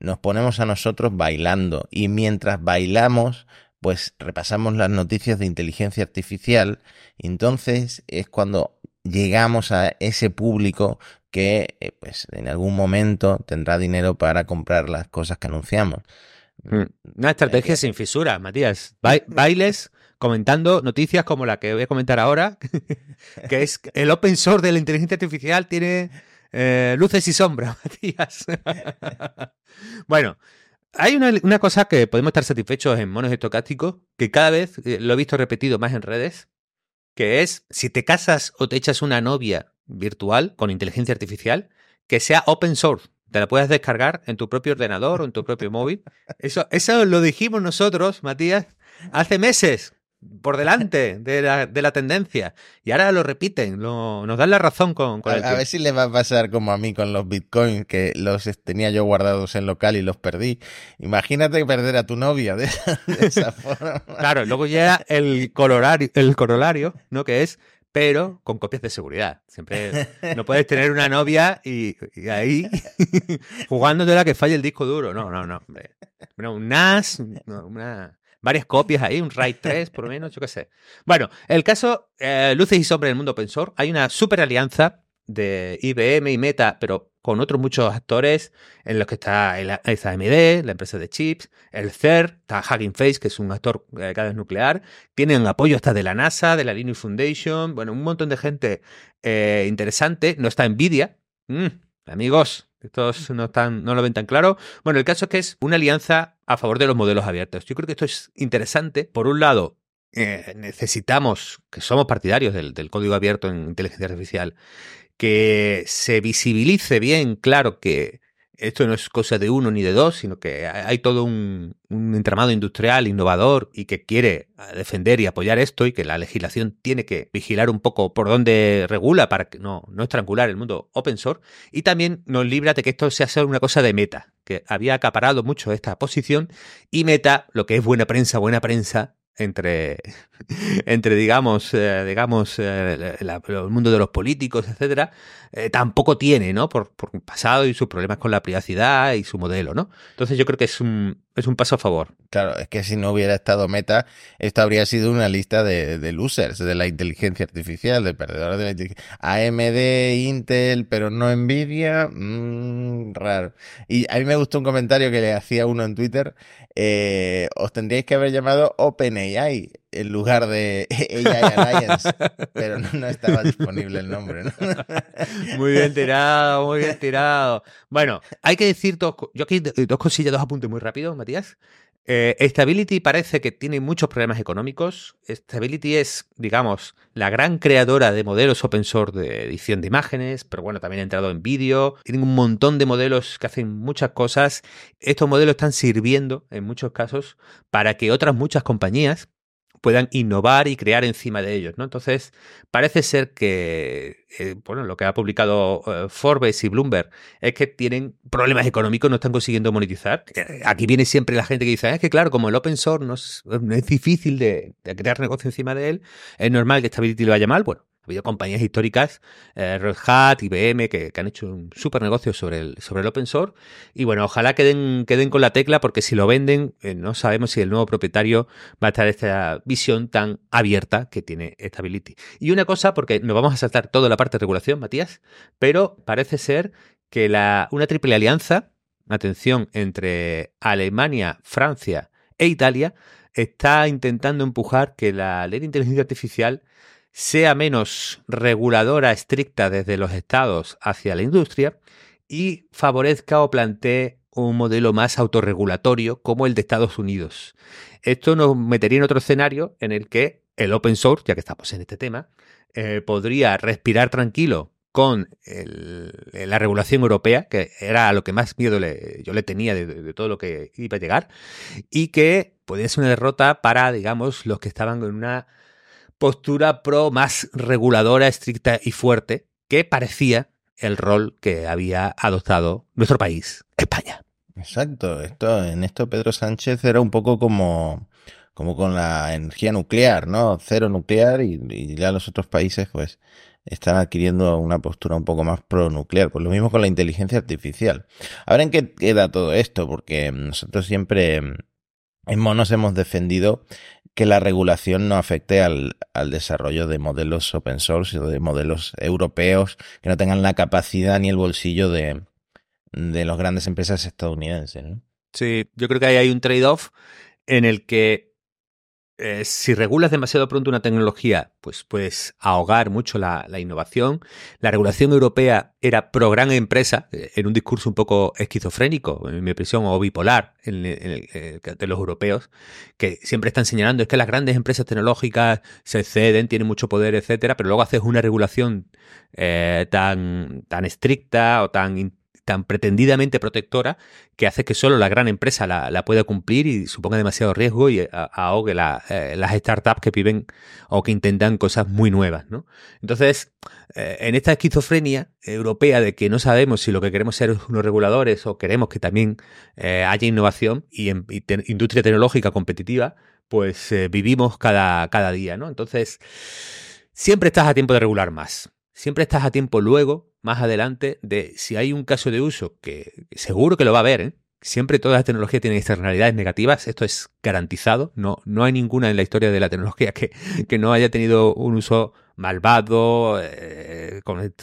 Nos ponemos a nosotros bailando y mientras bailamos pues repasamos las noticias de inteligencia artificial entonces es cuando llegamos a ese público que eh, pues en algún momento tendrá dinero para comprar las cosas que anunciamos. Mm, una estrategia sin fisura, Matías. bailes comentando noticias como la que voy a comentar ahora, que es el open source de la inteligencia artificial tiene eh, luces y sombras, Matías. bueno, hay una, cosa que podemos estar satisfechos en monos estocásticos, que cada vez eh, lo he visto repetido más en redes, que es si te casas o te echas una novia virtual con inteligencia artificial, que sea open source. Te la puedes descargar en tu propio ordenador o en tu propio móvil. Eso, eso lo dijimos nosotros, Matías, hace meses por delante de la, de la, tendencia. Y ahora lo repiten, lo, nos dan la razón con, con a, ver si le va a pasar como a mí con los bitcoins, que los tenía yo guardados en local y los perdí. Imagínate perder a tu novia de, esa forma. Claro, luego llega el, colorario, el corolario, ¿no? Que es pero con copias de seguridad. Siempre no puedes tener una novia y, y ahí jugándote la que falle el disco duro. No, no, no. Hombre. un NAS, una, varias copias ahí, un RAID 3 por lo menos, yo qué sé. Bueno, el caso eh, luces y sombras del mundo open source. Hay una super alianza de IBM y Meta, pero con otros muchos actores, en los que está el, AMD, la empresa de chips, el CERN, está Hugging Face, que es un actor eh, cada vez nuclear, tienen apoyo hasta de la NASA, de la Linux Foundation, bueno, un montón de gente eh, interesante, no está Nvidia, mm, amigos, estos no, están, no lo ven tan claro. Bueno, el caso es que es una alianza a favor de los modelos abiertos. Yo creo que esto es interesante. Por un lado, eh, necesitamos, que somos partidarios del, del, código abierto en inteligencia artificial, que se visibilice bien claro que esto no es cosa de uno ni de dos, sino que hay todo un, entramado industrial innovador y que quiere defender y apoyar esto y que la legislación tiene que vigilar un poco por dónde regula para que no, no estrangular el mundo open source. Y también nos libra de que esto sea solo una cosa de meta, que había acaparado mucho esta posición y meta, lo que es buena prensa, buena prensa, entre, entre digamos, eh, digamos eh, el mundo de los políticos, etcétera, eh, tampoco tiene, ¿no? Por, por pasado y sus problemas con la privacidad y su modelo, ¿no? Entonces yo creo que es un, es un paso a favor. Claro, es que si no hubiera estado Meta, esto habría sido una lista de, de losers de la inteligencia artificial, de perdedores de la inteligencia. AMD, Intel, pero no Nvidia, mmm, raro. Y a mí me gustó un comentario que le hacía uno en Twitter, os tendríais que haber llamado OpenAI en lugar de AI Alliance, pero no, estaba disponible el nombre. ¿no? Muy bien tirado, muy bien tirado. Bueno, hay que decir dos, yo aquí dos cosillas, dos apuntes muy rápidos, Matías. Eh, Stability parece que tiene muchos problemas económicos. Stability es, digamos, la gran creadora de modelos open source de edición de imágenes, pero bueno, también ha entrado en vídeo. Tienen un montón de modelos que hacen muchas cosas. Estos modelos están sirviendo, en muchos casos, para que otras muchas compañías puedan innovar y crear encima de ellos, ¿no? Entonces, parece ser que, eh, bueno, lo que ha publicado eh, Forbes y Bloomberg es que tienen problemas económicos, no están consiguiendo monetizar. Eh, aquí viene siempre la gente que dice, ah, es que claro, como el open source no es, difícil de, crear negocio encima de él, es normal que Stability lo vaya mal. Bueno, habido compañías históricas, eh, Red Hat, IBM, que, que, han hecho un súper negocio sobre el, sobre el open source. Y bueno, ojalá queden, queden con la tecla, porque si lo venden, eh, no sabemos si el nuevo propietario va a estar esta visión tan abierta que tiene Stability. Y una cosa, porque nos vamos a saltar toda la parte de regulación, Matías, pero parece ser que la, una triple alianza, atención, entre Alemania, Francia e Italia, está intentando empujar que la ley de inteligencia artificial sea menos reguladora estricta desde los estados hacia la industria y favorezca o plantee un modelo más autorregulatorio como el de Estados Unidos. Esto nos metería en otro escenario en el que el open source, ya que estamos en este tema, eh, podría respirar tranquilo con la regulación europea, que era a lo que más miedo le, yo le tenía de, de, todo lo que iba a llegar, y que podría ser una derrota para, digamos, los que estaban en una postura pro más reguladora, estricta y fuerte, que parecía el rol que había adoptado nuestro país, España. Exacto, esto, en esto Pedro Sánchez era un poco como, como con la energía nuclear, ¿no? Cero nuclear y, ya los otros países pues están adquiriendo una postura un poco más pro-nuclear. Pues lo mismo con la inteligencia artificial. A ver en qué queda todo esto, porque nosotros siempre en Monos hemos defendido que la regulación no afecte al, al, desarrollo de modelos open source o de modelos europeos que no tengan la capacidad ni el bolsillo de, de las grandes empresas estadounidenses. Sí, yo creo que ahí hay un trade-off en el que eh, si regulas demasiado pronto una tecnología, pues puedes ahogar mucho la, innovación. La regulación europea era pro gran empresa, eh, en un discurso un poco esquizofrénico, en mi impresión, o bipolar en, en de los europeos, que siempre están señalando es que las grandes empresas tecnológicas se ceden, tienen mucho poder, etcétera, pero luego haces una regulación eh, tan, tan estricta o tan tan pretendidamente protectora que hace que solo la gran empresa la, pueda cumplir y suponga demasiado riesgo y ahogue la, eh, las startups que viven o que intentan cosas muy nuevas. ¿no? Entonces, eh, en esta esquizofrenia europea de que no sabemos si lo que queremos ser unos reguladores o queremos que también eh, haya innovación y, en, industria tecnológica competitiva, pues eh, vivimos cada, cada día. ¿no? Entonces, siempre estás a tiempo de regular más siempre estás a tiempo luego, más adelante, de si hay un caso de uso, que seguro que lo va a haber, ¿eh? Siempre todas las tecnologías tienen externalidades negativas, esto es garantizado, no, no hay ninguna en la historia de la tecnología que, que no haya tenido un uso malvado, eh, con,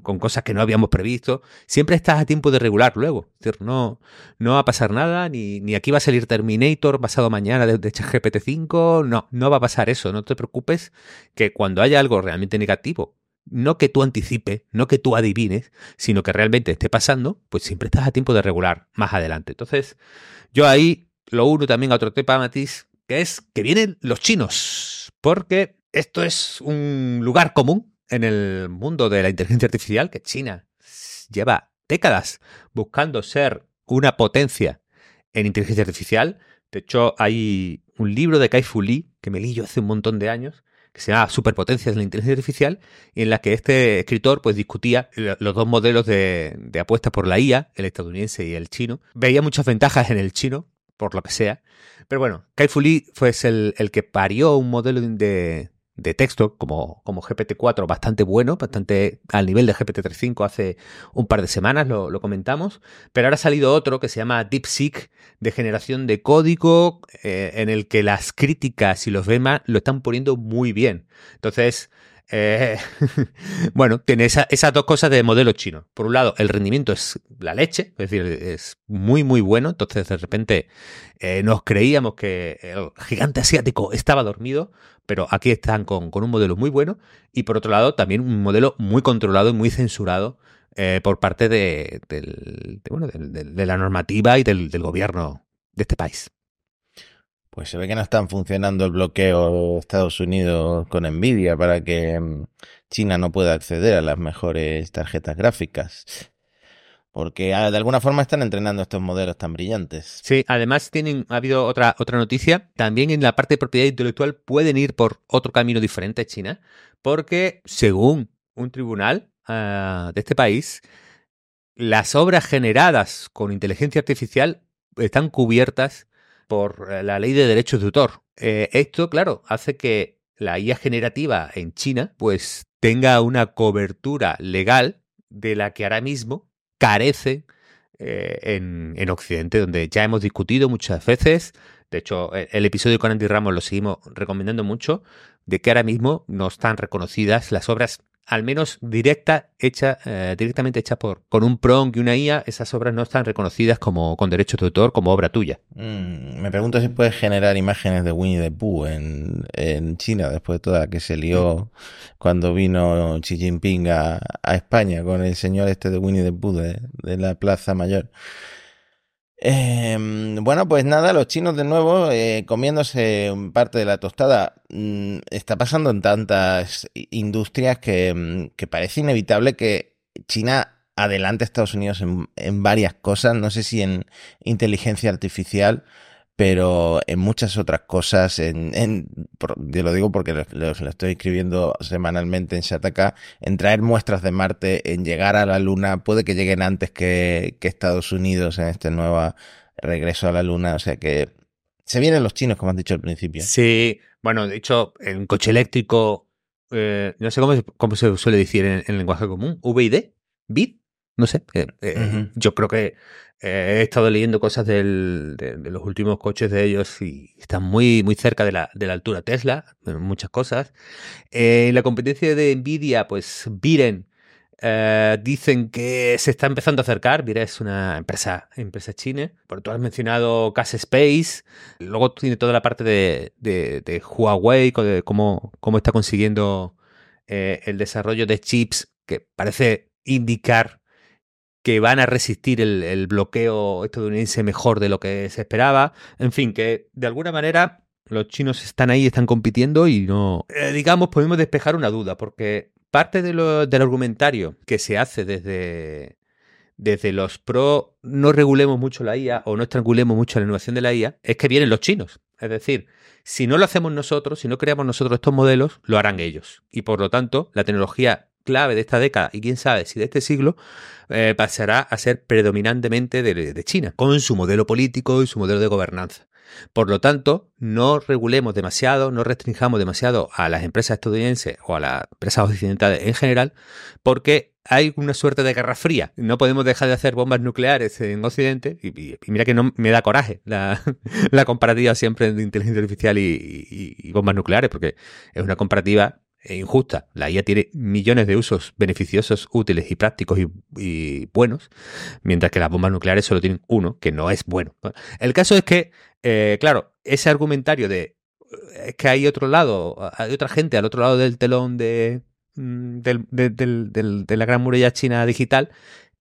con, cosas que no habíamos previsto. Siempre estás a tiempo de regular luego. No, no va a pasar nada, ni, ni aquí va a salir Terminator pasado mañana de, de GPT-5, no, no va a pasar eso, no te preocupes que cuando haya algo realmente negativo, no que tú anticipes, no que tú adivines, sino que realmente esté pasando, pues siempre estás a tiempo de regular más adelante. Entonces, yo ahí lo uno también a otro tema, Matiz, que es que vienen los chinos, porque esto es un lugar común en el mundo de la inteligencia artificial, que China lleva décadas buscando ser una potencia en inteligencia artificial. De hecho, hay un libro de Kai Fu Lee que me leí yo hace un montón de años, que se llama Superpotencias de la Inteligencia Artificial, y en la que este escritor pues discutía los dos modelos de, de apuesta por la IA, el estadounidense y el chino. Veía muchas ventajas en el chino, por lo que sea. Pero bueno, Kai Fu Lee fue el, el que parió un modelo de, de texto como, como GPT-4 bastante bueno, bastante al nivel de GPT-3.5 hace un par de semanas, lo, comentamos, pero ahora ha salido otro que se llama DeepSeek de generación de código eh, en el que las críticas y los bemas lo están poniendo muy bien. Entonces, eh, bueno, tiene esa, esas dos cosas de modelo chino. Por un lado, el rendimiento es la leche, es decir, es muy, muy bueno. Entonces, de repente, eh, nos creíamos que el gigante asiático estaba dormido, pero aquí están con, con, un modelo muy bueno. Y por otro lado, también un modelo muy controlado y muy censurado eh, por parte de, bueno, de, de, la normativa y del gobierno de este país. Pues se ve que no están funcionando el bloqueo de Estados Unidos con Nvidia para que mm, China no pueda acceder a las mejores tarjetas gráficas. porque ah, de alguna forma están entrenando estos modelos tan brillantes. Sí, además tienen, ha habido otra, otra noticia, también en la parte de propiedad intelectual pueden ir por otro camino diferente China, porque según un tribunal uh, de este país, las obras generadas con inteligencia artificial están cubiertas por eh, la ley de derechos de autor. Eh, esto, claro, hace que la IA generativa en China pues tenga una cobertura legal de la que ahora mismo carece eh, en, en, Occidente, donde ya hemos discutido muchas veces. De hecho, e, el episodio con Andy Ramos lo seguimos recomendando mucho, de que ahora mismo no están reconocidas las obras al menos directa, hecha, eh, directamente hecha por con un prong y una IA, esas obras no están reconocidas como con derechos de autor como obra tuya. Mm, me pregunto si puedes generar imágenes de Winnie the Pooh en, en China después de toda que se lió cuando vino Xi Jinping a, a, España con el señor este de Winnie the Pooh de, de la Plaza Mayor. Eh, bueno, pues nada, los chinos de nuevo eh, comiéndose parte de la tostada. Mm, está pasando en tantas industrias que, mm, que, parece inevitable que China adelante a Estados Unidos en, en varias cosas. No sé si en inteligencia artificial pero en muchas otras cosas, en, en yo lo digo porque lo, lo, estoy escribiendo semanalmente en Shataka, en traer muestras de Marte, en llegar a la Luna, puede que lleguen antes que, que Estados Unidos en este nuevo regreso a la Luna, o sea que se vienen los chinos, como has dicho al principio. Sí, bueno, de hecho, en coche eléctrico, eh, no sé cómo, cómo, se suele decir en, en lenguaje común, VID, BID, no sé, eh, eh, uh -huh. yo creo que he estado leyendo cosas de, los últimos coches de ellos y están muy, muy cerca de la, de la altura Tesla, muchas cosas. Eh, la competencia de Nvidia, pues Viren, eh, dicen que se está empezando a acercar. Viren es una empresa, empresa china. Por tú has mencionado Cas Space. Luego tiene toda la parte de, de, de Huawei, de cómo, cómo está consiguiendo eh, el desarrollo de chips que parece indicar que van a resistir el, bloqueo estadounidense mejor de lo que se esperaba. En fin, que de alguna manera los chinos están ahí, están compitiendo y no, eh, digamos, podemos despejar una duda, porque parte de lo, del argumentario que se hace desde, desde los pro no regulemos mucho la IA o no estrangulemos mucho la innovación de la IA es que vienen los chinos. Es decir, si no lo hacemos nosotros, si no creamos nosotros estos modelos, lo harán ellos. Y por lo tanto, la tecnología clave de esta década y quién sabe si de este siglo eh, pasará a ser predominantemente de, China, con su modelo político y su modelo de gobernanza. Por lo tanto, no regulemos demasiado, no restringamos demasiado a las empresas estadounidenses o a las empresas occidentales en general, porque hay una suerte de guerra fría. No podemos dejar de hacer bombas nucleares en Occidente. Y, mira que no me da coraje la, comparativa siempre de inteligencia artificial y, bombas nucleares, porque es una comparativa injusta. La IA tiene millones de usos beneficiosos, útiles y prácticos y, buenos, mientras que las bombas nucleares solo tienen uno, que no es bueno. El caso es que, eh, claro, ese argumentario de es que hay otro lado, hay otra gente al otro lado del telón de, mm, de, la gran muralla china digital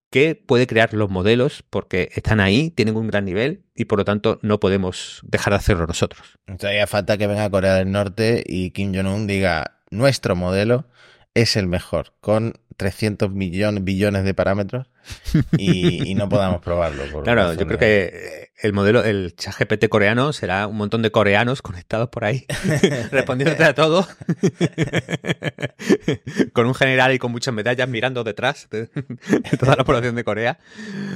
que puede crear los modelos porque están ahí, tienen un gran nivel y por lo tanto no podemos dejar de hacerlo nosotros. Entonces falta que venga Corea del Norte y Kim Jong-un diga nuestro modelo es el mejor, con 300 millones, billones de parámetros y, y no podamos probarlo. Claro, yo creo que el modelo, el chat GPT coreano será un montón de coreanos conectados por ahí, respondiéndote a todo, con un general y con muchas medallas mirando detrás de, de, toda la población de Corea.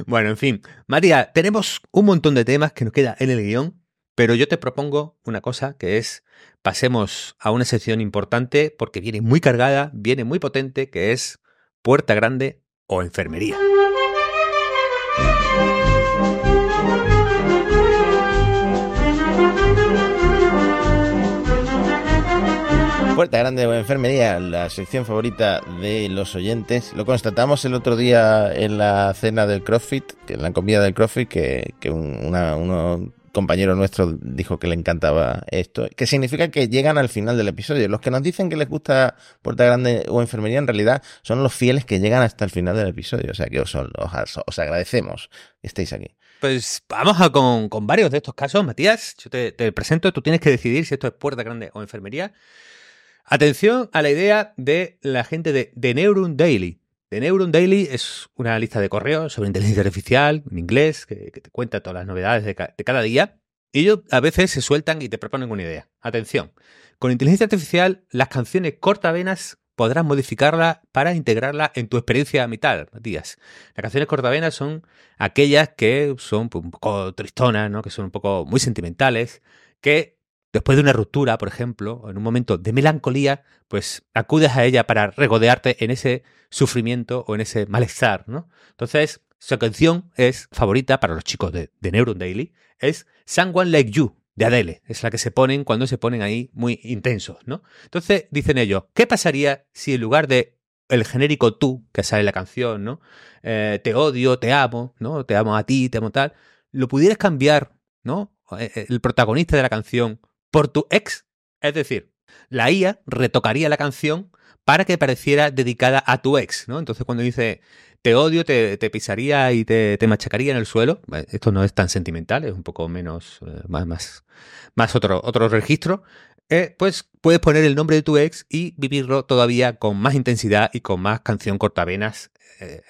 Bueno, en fin, María, tenemos un montón de temas que nos queda en el guion, pero yo te propongo una cosa que es pasemos a una sección importante porque viene muy cargada, viene muy potente, que es puerta grande o enfermería. Puerta Grande o Enfermería, la sección favorita de los oyentes. Lo constatamos el otro día en la cena del CrossFit, en la comida del CrossFit, que, que una, uno compañero nuestro dijo que le encantaba esto, que significa que llegan al final del episodio. Los que nos dicen que les gusta Puerta Grande o Enfermería en realidad son los fieles que llegan hasta el final del episodio. O sea que os, os, os agradecemos que estéis aquí. Pues vamos a con, con, varios de estos casos, Matías. Yo te, te presento, tú tienes que decidir si esto es Puerta Grande o Enfermería. Atención a la idea de la gente de The Neuron Daily. The Neuron Daily es una lista de correos sobre inteligencia artificial en inglés que, te cuenta todas las novedades de, cada día. Y ellos a veces se sueltan y te proponen una idea. Atención, con inteligencia artificial las canciones cortavenas podrás modificarla para integrarla en tu experiencia vital, Matías. Las canciones cortavenas son aquellas que son pues, un poco tristonas, ¿no? que son un poco muy sentimentales, que después de una ruptura, por ejemplo, en un momento de melancolía, pues acudes a ella para regodearte en ese sufrimiento o en ese malestar, ¿no? Entonces, su canción es favorita para los chicos de, Neuron Daily, es Someone Like You, de Adele. Es la que se ponen cuando se ponen ahí muy intensos, ¿no? Entonces dicen ellos, ¿qué pasaría si en lugar de el genérico tú que sale la canción, ¿no? Eh, te odio, te amo, ¿no? Te amo a ti, te amo tal. Lo pudieras cambiar, ¿no? Eh, eh, el protagonista de la canción por tu ex. Es decir, la IA retocaría la canción para que pareciera dedicada a tu ex, ¿no? Entonces cuando dice te odio, te, pisaría y te, machacaría en el suelo. Esto no es tan sentimental, es un poco menos, eh, más, más, más otro, otro registro. Eh, pues puedes poner el nombre de tu ex y vivirlo todavía con más intensidad y con más canción cortavenas eh,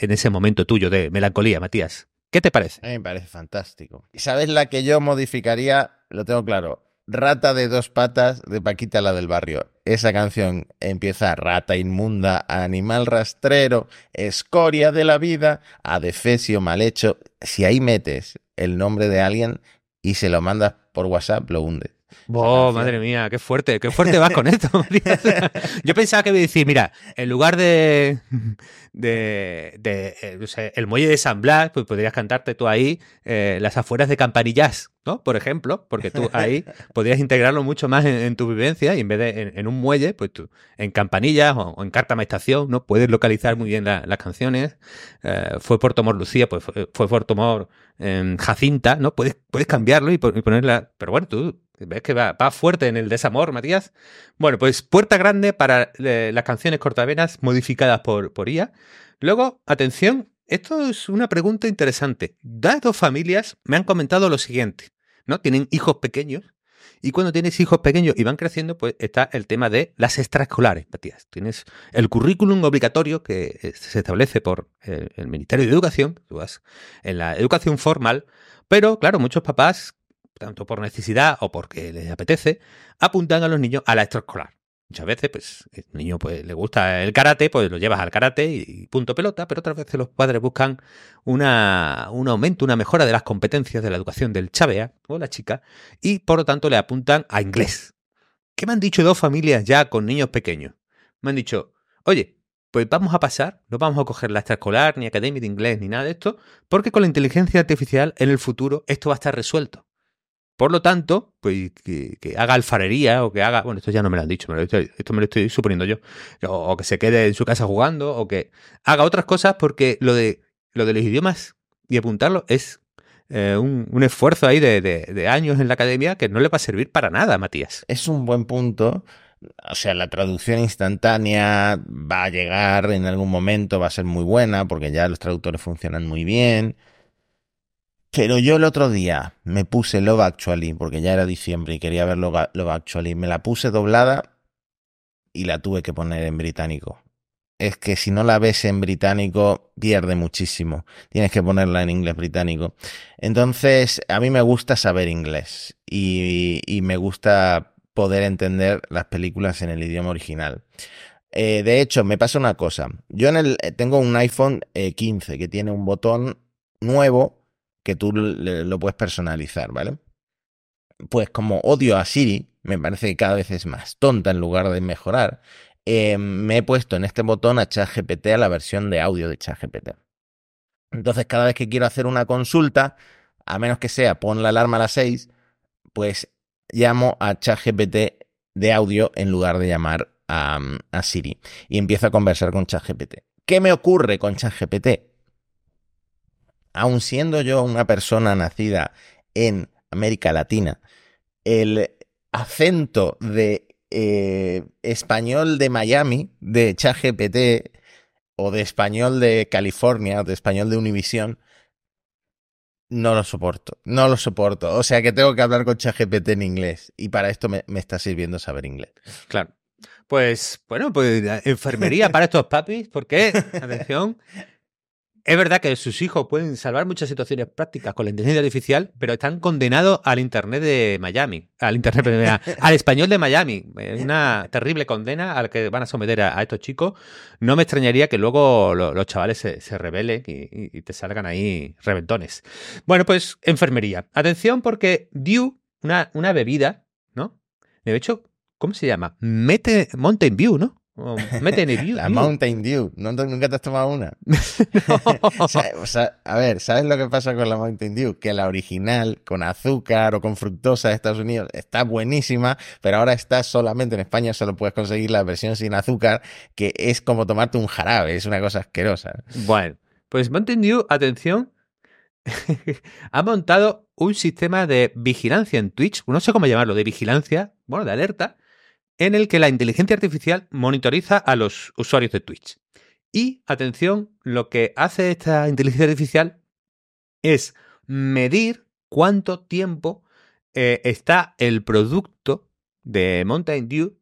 en ese momento tuyo de melancolía, Matías. ¿Qué te parece? A mí me parece fantástico. ¿Y sabes la que yo modificaría? Lo tengo claro. Rata de dos patas de Paquita la del barrio. Esa canción empieza rata inmunda, animal rastrero, escoria de la vida, adefesio mal hecho. Si ahí metes el nombre de alguien y se lo mandas por WhatsApp, lo hundes. Oh, madre mía, qué fuerte, qué fuerte vas con esto. Yo pensaba que iba a decir, mira, en lugar de, de, de eh, el muelle de San Blas, pues podrías cantarte tú ahí eh, las afueras de Campanillas, ¿no? Por ejemplo, porque tú ahí podrías integrarlo mucho más en, tu vivencia y en vez de en, un muelle, pues tú en Campanillas o, en Cártama Estación, ¿no? Puedes localizar muy bien las canciones. Eh, fue Puerto Mor Lucía, pues fue, fue Puerto Mor Jacinta, ¿no? Puedes, puedes cambiarlo y, ponerla, pero bueno, tú ves que va, va, fuerte en el desamor, Matías. Bueno, pues puerta grande para las canciones cortavenas modificadas por, por IA Luego, atención, esto es una pregunta interesante. Las dos familias me han comentado lo siguiente, ¿no? Tienen hijos pequeños y cuando tienes hijos pequeños y van creciendo, pues está el tema de las extraescolares, Matías. Tienes el currículum obligatorio que eh, se establece por el, Ministerio de Educación, tú vas en la educación formal, pero claro, muchos papás, tanto por necesidad o porque les apetece, apuntan a los niños a la extraescolar. Muchas veces, pues, el niño pues, le gusta el karate, pues lo llevas al karate y punto pelota, pero otras veces los padres buscan una, un aumento, una mejora de las competencias de la educación del chavea o la chica y por lo tanto le apuntan a inglés. ¿Qué me han dicho dos familias ya con niños pequeños? Me han dicho, oye, pues vamos a pasar, no vamos a coger la extraescolar, ni academia de inglés, ni nada de esto, porque con la inteligencia artificial en el futuro esto va a estar resuelto. Por lo tanto, pues que, haga alfarería o que haga, bueno, esto ya no me lo han dicho, esto me lo estoy suponiendo yo, o, que se quede en su casa jugando o que haga otras cosas porque lo de, lo de los idiomas y apuntarlo es eh, un, esfuerzo ahí de, de, años en la academia que no le va a servir para nada, Matías. Es un buen punto. O sea, la traducción instantánea va a llegar en algún momento, va a ser muy buena porque ya los traductores funcionan muy bien. Pero yo el otro día me puse Love Actually, porque ya era diciembre y quería ver Love, Actually. Me la puse doblada y la tuve que poner en británico. Es que si no la ves en británico, pierde muchísimo. Tienes que ponerla en inglés británico. Entonces, a mí me gusta saber inglés y, me gusta poder entender las películas en el idioma original. Eh, de hecho, me pasa una cosa. Yo en el, tengo un iPhone 15 eh, que tiene un botón nuevo que tú lo puedes personalizar, ¿vale? Pues como odio a Siri, me parece que cada vez es más tonta en lugar de mejorar, eh, me he puesto en este botón a ChatGPT a la versión de audio de ChatGPT. Entonces, cada vez que quiero hacer una consulta, a menos que sea pon la alarma a las 6, pues llamo a ChatGPT de audio en lugar de llamar a, a Siri y empiezo a conversar con ChatGPT. ¿Qué me ocurre con ChatGPT? Aun siendo yo una persona nacida en América Latina, el acento de eh, español de Miami, de ChatGPT, o de español de California, o de español de Univision, no lo soporto, no lo soporto. O sea que tengo que hablar con ChatGPT en inglés y para esto me, me está sirviendo saber inglés. Claro. Pues, bueno, pues enfermería para estos papis, porque, atención, es verdad que sus hijos pueden salvar muchas situaciones prácticas con la inteligencia artificial, pero están condenados al Internet de Miami, al Internet, al español de Miami. Es una terrible condena a la que van a someter a, estos chicos. No me extrañaría que luego los chavales se, rebelen y, te salgan ahí reventones. Bueno, pues enfermería. Atención porque Dew, una, una bebida, ¿no? De hecho, ¿cómo se llama? Mete Mountain View, ¿no? La Mountain Dew. ¿Nunca te has tomado una? a ver, ¿sabes lo que pasa con la Mountain Dew? Que la original, con azúcar o con fructosa de Estados Unidos, está buenísima, pero ahora está solamente en España, solo puedes conseguir la versión sin azúcar, que es como tomarte un jarabe, es una cosa asquerosa. Bueno, pues Mountain Dew, atención, ha montado un sistema de vigilancia en Twitch, no sé cómo llamarlo, de vigilancia, bueno, de alerta, en el que la inteligencia artificial monitoriza a los usuarios de Twitch. Y, atención, lo que hace esta inteligencia artificial es medir cuánto tiempo eh, está el producto de Mountain Dew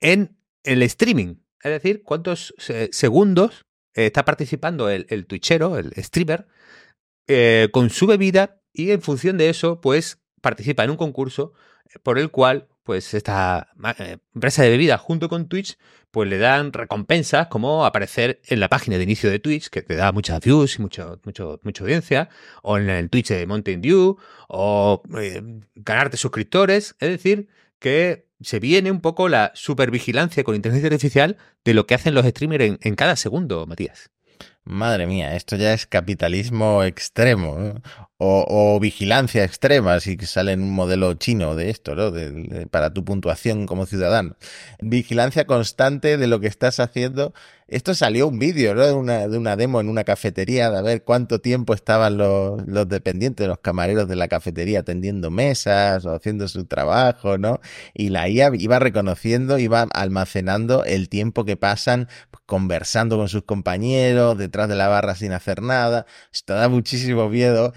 en el streaming. Es decir, cuántos segundos está participando el, twitchero, el streamer, eh, con su bebida y en función de eso, pues participa en un concurso por el cual pues esta eh, empresa de bebidas junto con Twitch, pues le dan recompensas como aparecer en la página de inicio de Twitch, que te da muchas views y mucho, mucho, mucha audiencia, o en el Twitch de Mountain Dew, o eh, ganarte suscriptores. Es decir, que se viene un poco la supervigilancia con inteligencia artificial de lo que hacen los streamers en cada segundo, Matías. Madre mía, esto ya es capitalismo extremo o, vigilancia extrema, si sale en un modelo chino de esto, ¿no? para tu puntuación como ciudadano. Vigilancia constante de lo que estás haciendo. Esto salió un vídeo, ¿no? De una, de una demo en una cafetería, de a ver cuánto tiempo estaban los, los dependientes, los camareros de la cafetería atendiendo mesas o haciendo su trabajo, ¿no? Y la IA iba reconociendo, iba almacenando el tiempo que pasan conversando con sus compañeros, detrás de la barra sin hacer nada. Esto da muchísimo miedo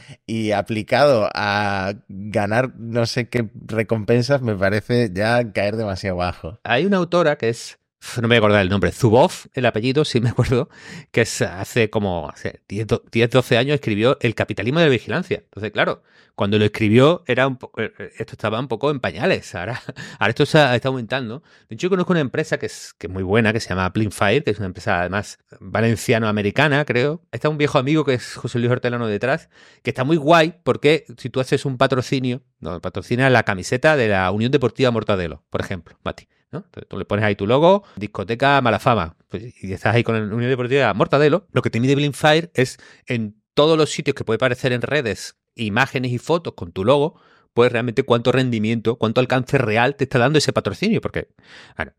aplicado a ganar no sé qué recompensas me parece ya caer demasiado bajo. Hay una autora que es no me voy a acordar el nombre, Zubov, el apellido, sí me acuerdo, que hace como hace 10, 12 años escribió El capitalismo de la vigilancia. Entonces, claro, cuando lo escribió era eh, eh, esto estaba un poco en pañales, ahora, esto se está aumentando. De hecho, yo conozco una empresa que es, que es muy buena, que se llama Fire, que es una empresa además valenciano-americana, creo. Está un viejo amigo que es José Luis Hortelano detrás, que está muy guay porque si tú haces un patrocinio, no, patrocina la camiseta de la Unión Deportiva Mortadelo, por ejemplo, Mati. Tú le pones ahí tu logo, discoteca Malafama, pues, y estás ahí con la Unión Deportiva Mortadelo. Lo que te mide Fire es en todos los sitios que puede aparecer en redes, imágenes y fotos con tu logo, pues realmente cuánto rendimiento, cuánto alcance real te está dando ese patrocinio. Porque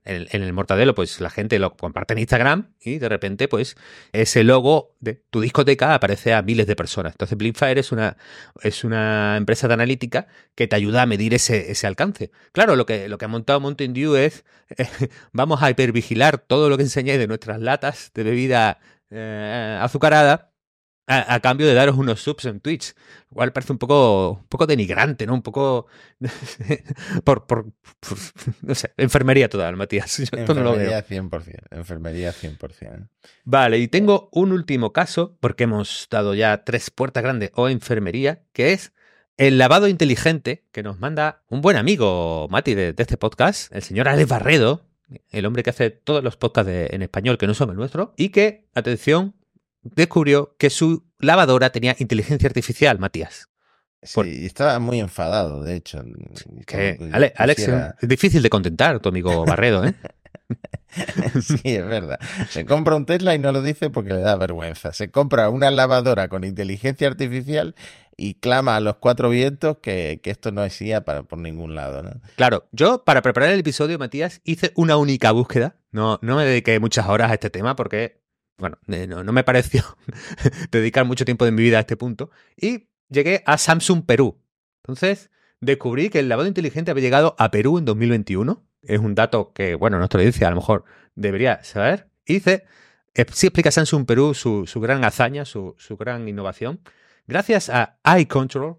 en, el Mortadelo, pues la gente lo comparte en Instagram y de repente, pues ese logo de tu discoteca aparece a miles de personas. Entonces, Blinkfire es una, es una empresa de analítica que te ayuda a medir ese, ese alcance. Claro, lo que, lo que ha montado Mountain Dew es, vamos a hipervigilar todo lo que enseñáis de nuestras latas de bebida eh, azucarada a, cambio de daros unos subs en Twitch. Igual parece un poco, un poco denigrante, ¿no? Un poco por, por, no sé, enfermería total, Matías. enfermería 100%, enfermería 100%. Vale, y tengo un último caso, porque hemos dado ya tres puertas grandes o enfermería, que es el lavado inteligente que nos manda un buen amigo, Mati, de, este podcast, el señor Alex Barredo, el hombre que hace todos los podcasts en español que no son el nuestro, y que, atención, descubrió que su lavadora tenía inteligencia artificial, Matías. Sí, estaba muy enfadado, de hecho. Alex, es difícil de contentar, tu amigo Barredo, ¿eh? sí, es verdad. Se compra un Tesla y no lo dice porque le da vergüenza. Se compra una lavadora con inteligencia artificial y clama a los cuatro vientos que, esto no IA para, por ningún lado. ¿no? Claro, yo para preparar el episodio, Matías, hice una única búsqueda. No, no me dediqué muchas horas a este tema porque bueno, eh, no, me pareció dedicar mucho tiempo de mi vida a este punto. Y llegué a Samsung Perú. Entonces, descubrí que el lavado inteligente había llegado a Perú en 2021. Es un dato que, bueno, nuestra audiencia a lo mejor debería saber. Y dice, eh, sí explica Samsung Perú su, gran hazaña, su, gran innovación. Gracias a iControl,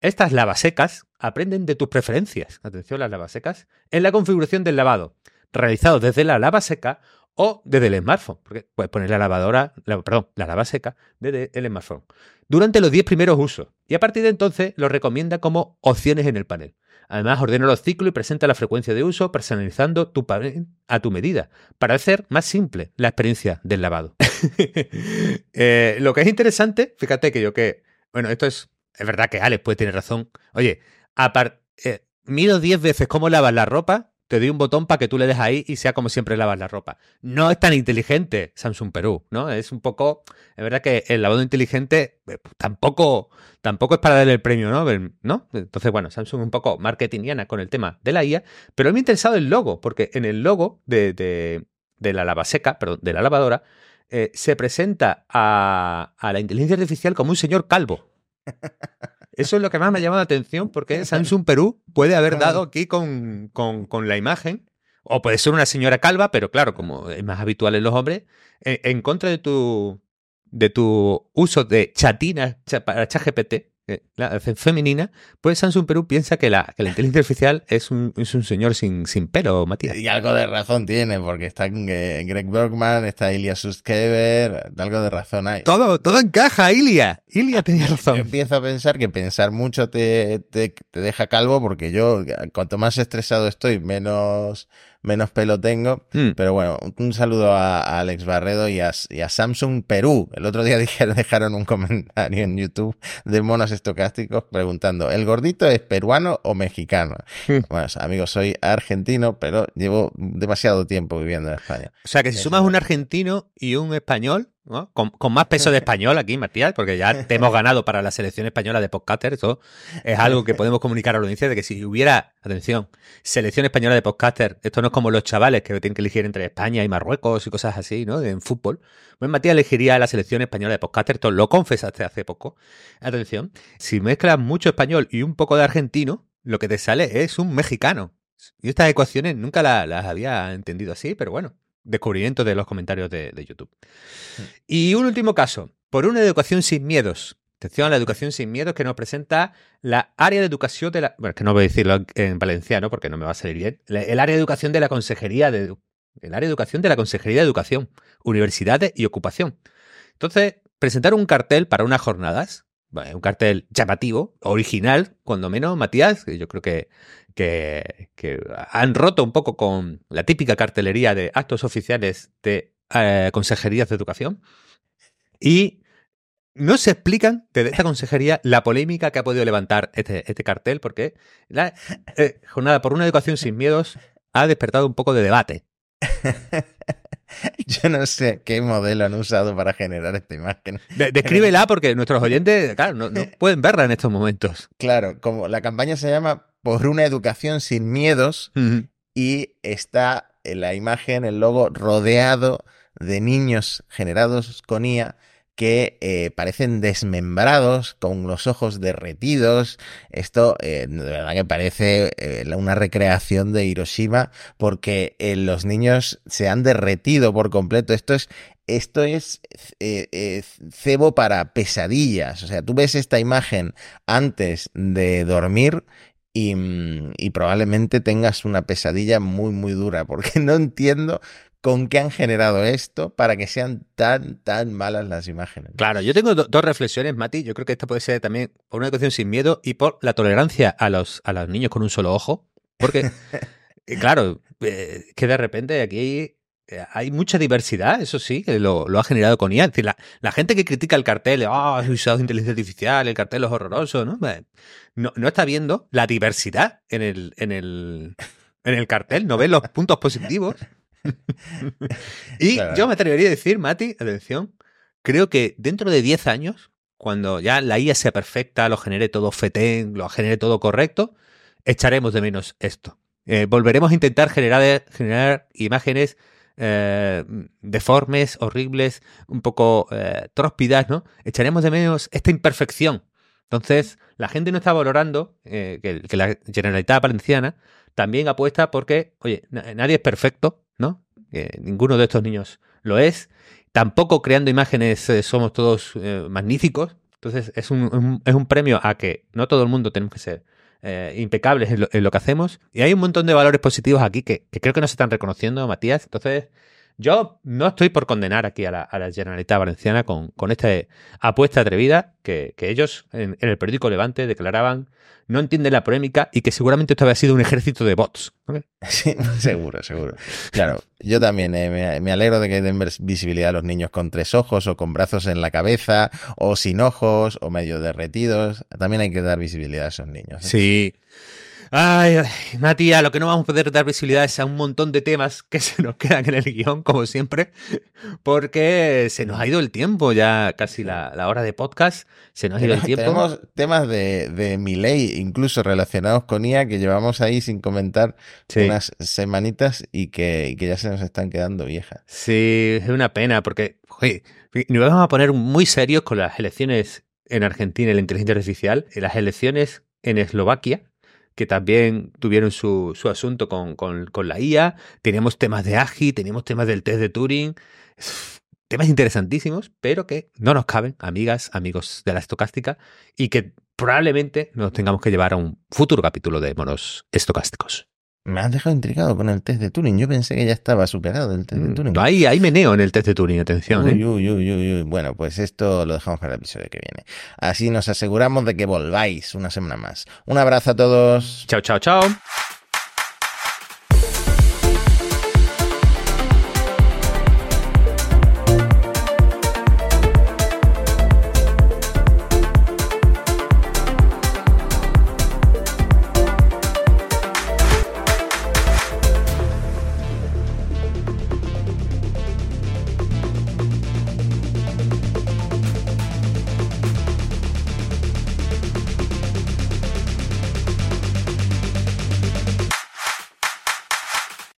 estas lavasecas aprenden de tus preferencias. Atención, las lavasecas. En la configuración del lavado realizados desde la lava seca o desde el smartphone, porque puedes poner la lavadora, perdón, la lava seca desde el smartphone, durante los 10 primeros usos. Y a partir de entonces lo recomienda como opciones en el panel. Además, ordena los ciclos y presenta la frecuencia de uso, personalizando tu panel a tu medida, para hacer más simple la experiencia del lavado. Eh, lo que es interesante, fíjate que yo que, bueno, esto es, es verdad que Alex puede tener razón. Oye, aparte, eh, mido 10 veces cómo lavas la ropa te doy un botón para que tú le des ahí y sea como siempre lavas la ropa. No es tan inteligente Samsung Perú, ¿no? Es un poco, es verdad que el lavado inteligente eh, tampoco, tampoco es para darle el premio Nobel, ¿no? Entonces, bueno, Samsung un poco marketingiana con el tema de la IA, pero me ha interesado el logo, porque en el logo de, de, la lavaseca, perdón, de la lavadora, eh, se presenta a, a la inteligencia artificial como un señor calvo. Eso es lo que más me ha llamado la atención porque Samsung Perú puede haber dado aquí con, la imagen, o puede ser una señora calva, pero claro, como es más habitual en los hombres, en, contra de tu, de tu uso de chatinas para ChatGPT, la femenina, pues Samsung Perú piensa que la, inteligencia artificial es un, es un señor sin, sin, pelo, Matías. Y algo de razón tiene, porque está eh, Greg Bergman, está Ilya Suskever, algo de razón hay. Todo, todo encaja, Ilya. Ilya tenía razón. Yo empiezo a pensar que pensar mucho te, te, te deja calvo, porque yo, cuanto más estresado estoy, menos menos pelo tengo. Hmm. Pero bueno, un saludo a, Alex Barredo y a, Samsung Perú. El otro día dijeron, dejaron un comentario en YouTube de monos estocásticos preguntando, ¿el gordito es peruano o mexicano? Hmm. Bueno, amigos, soy argentino, pero llevo demasiado tiempo viviendo en España. O sea que si sumas un argentino y un español, con, más peso de español aquí, Matías, porque ya te hemos ganado para la selección española de podcaster. Eso es algo que podemos comunicar a la audiencia de que si hubiera, atención, selección española de podcaster, esto no es como los chavales que tienen que elegir entre España y Marruecos y cosas así, ¿no? En fútbol. Pues Matías elegiría la selección española de podcaster, esto lo confesaste hace poco. Atención, si mezclas mucho español y un poco de argentino, lo que te sale es un mexicano. Y estas ecuaciones nunca las había entendido así, pero bueno, descubrimiento de los comentarios de, YouTube. Hmm. Y un último caso, por una educación sin miedos. Atención a la educación sin miedos que nos presenta la área de educación de la... Bueno, que no voy a decirlo en valenciano porque no me va a salir bien. El área de educación de la Consejería de... El área de educación de la Consejería de Educación, Universidades y Ocupación. Entonces, presentar un cartel para unas jornadas, un cartel llamativo, original, cuando menos, Matías, yo creo que que, han roto un poco con la típica cartelería de actos oficiales de eh, consejerías de educación. Y no se explican desde esta consejería la polémica que ha podido levantar este, este cartel, porque la eh, jornada por una educación sin miedos ha despertado un poco de debate. Yo no sé qué modelo han usado para generar esta imagen. descríbela porque nuestros oyentes, claro, no, pueden verla en estos momentos. Claro, como la campaña se llama Por una educación sin miedos y está en la imagen, el logo rodeado de niños generados con IA que eh, parecen desmembrados, con los ojos derretidos. Esto eh, de verdad que parece eh, una recreación de Hiroshima porque los niños se han derretido por completo. Esto es esto es cebo para pesadillas. O sea, tú ves esta imagen antes de dormir y, y, probablemente tengas una pesadilla muy, muy dura, porque no entiendo con qué han generado esto para que sean tan, tan malas las imágenes. Claro, yo tengo dos reflexiones, Mati. Yo creo que esta puede ser también por una educación sin miedo y por la tolerancia a los, a los niños con un solo ojo. Porque, eh, claro, eh, que de repente aquí hay mucha diversidad, eso sí, que lo, ha generado con IA. Es decir, la, gente que critica el cartel, ah, oh, usado inteligencia artificial, el cartel es horroroso, ¿no? ¿no? No está viendo la diversidad en el, en el, en el cartel, no ve los puntos positivos. y yo me atrevería a decir, Mati, atención, creo que dentro de 10 años, cuando ya la IA sea perfecta, lo genere todo fetén, lo genere todo correcto, echaremos de menos esto. Eh, volveremos a intentar generar, generar imágenes eh, deformes, horribles, un poco eh, tróspidas, ¿no? Echaremos de menos esta imperfección. Entonces, la gente no está valorando que, que, la Generalitat Valenciana también apuesta porque, oye, nadie es perfecto, ¿no? ninguno de estos niños lo es. Tampoco creando imágenes eh, somos todos eh, magníficos. Entonces es un, es un, premio a que no todo el mundo tenemos que ser eh, impecables en lo, en lo, que hacemos. Y hay un montón de valores positivos aquí que, que, creo que no se están reconociendo, Matías. Entonces, yo no estoy por condenar aquí a la, a la Generalitat Valenciana con, con esta apuesta atrevida que, que ellos en, en, el periódico Levante declaraban no entienden la polémica y que seguramente esto había sido un ejército de bots. ¿okay? Sí, seguro, seguro. Claro, yo también eh, me, me, alegro de que den visibilidad a los niños con tres ojos o con brazos en la cabeza o sin ojos o medio derretidos. También hay que dar visibilidad a esos niños. ¿eh? Sí. Ay, ay, Matías, lo que no vamos a poder dar visibilidad es a un montón de temas que se nos quedan en el guion, como siempre, porque se nos ha ido el tiempo, ya casi la, la hora de podcast, se nos ha ido el tiempo. Tenemos temas de, de mi ley, incluso relacionados con IA, que llevamos ahí sin comentar sí. unas semanitas y que, y que, ya se nos están quedando viejas. Sí, es una pena, porque oye, nos vamos a poner muy serios con las elecciones en Argentina y la inteligencia artificial, las elecciones en Eslovaquia que también tuvieron su, su asunto con, con, con, la IA. Teníamos temas de AGI, teníamos temas del test de Turing. Temas interesantísimos, pero que no nos caben, amigas, amigos de la estocástica, y que probablemente nos tengamos que llevar a un futuro capítulo de monos estocásticos. Me has dejado intrigado con el test de Turing. Yo pensé que ya estaba superado el test de Turing. No, hay, hay meneo en el test de Turing, atención. Uy, ¿eh? uy, uy, uy, Bueno, pues esto lo dejamos para el episodio que viene. Así nos aseguramos de que volváis una semana más. Un abrazo a todos. Chao, chao, chao.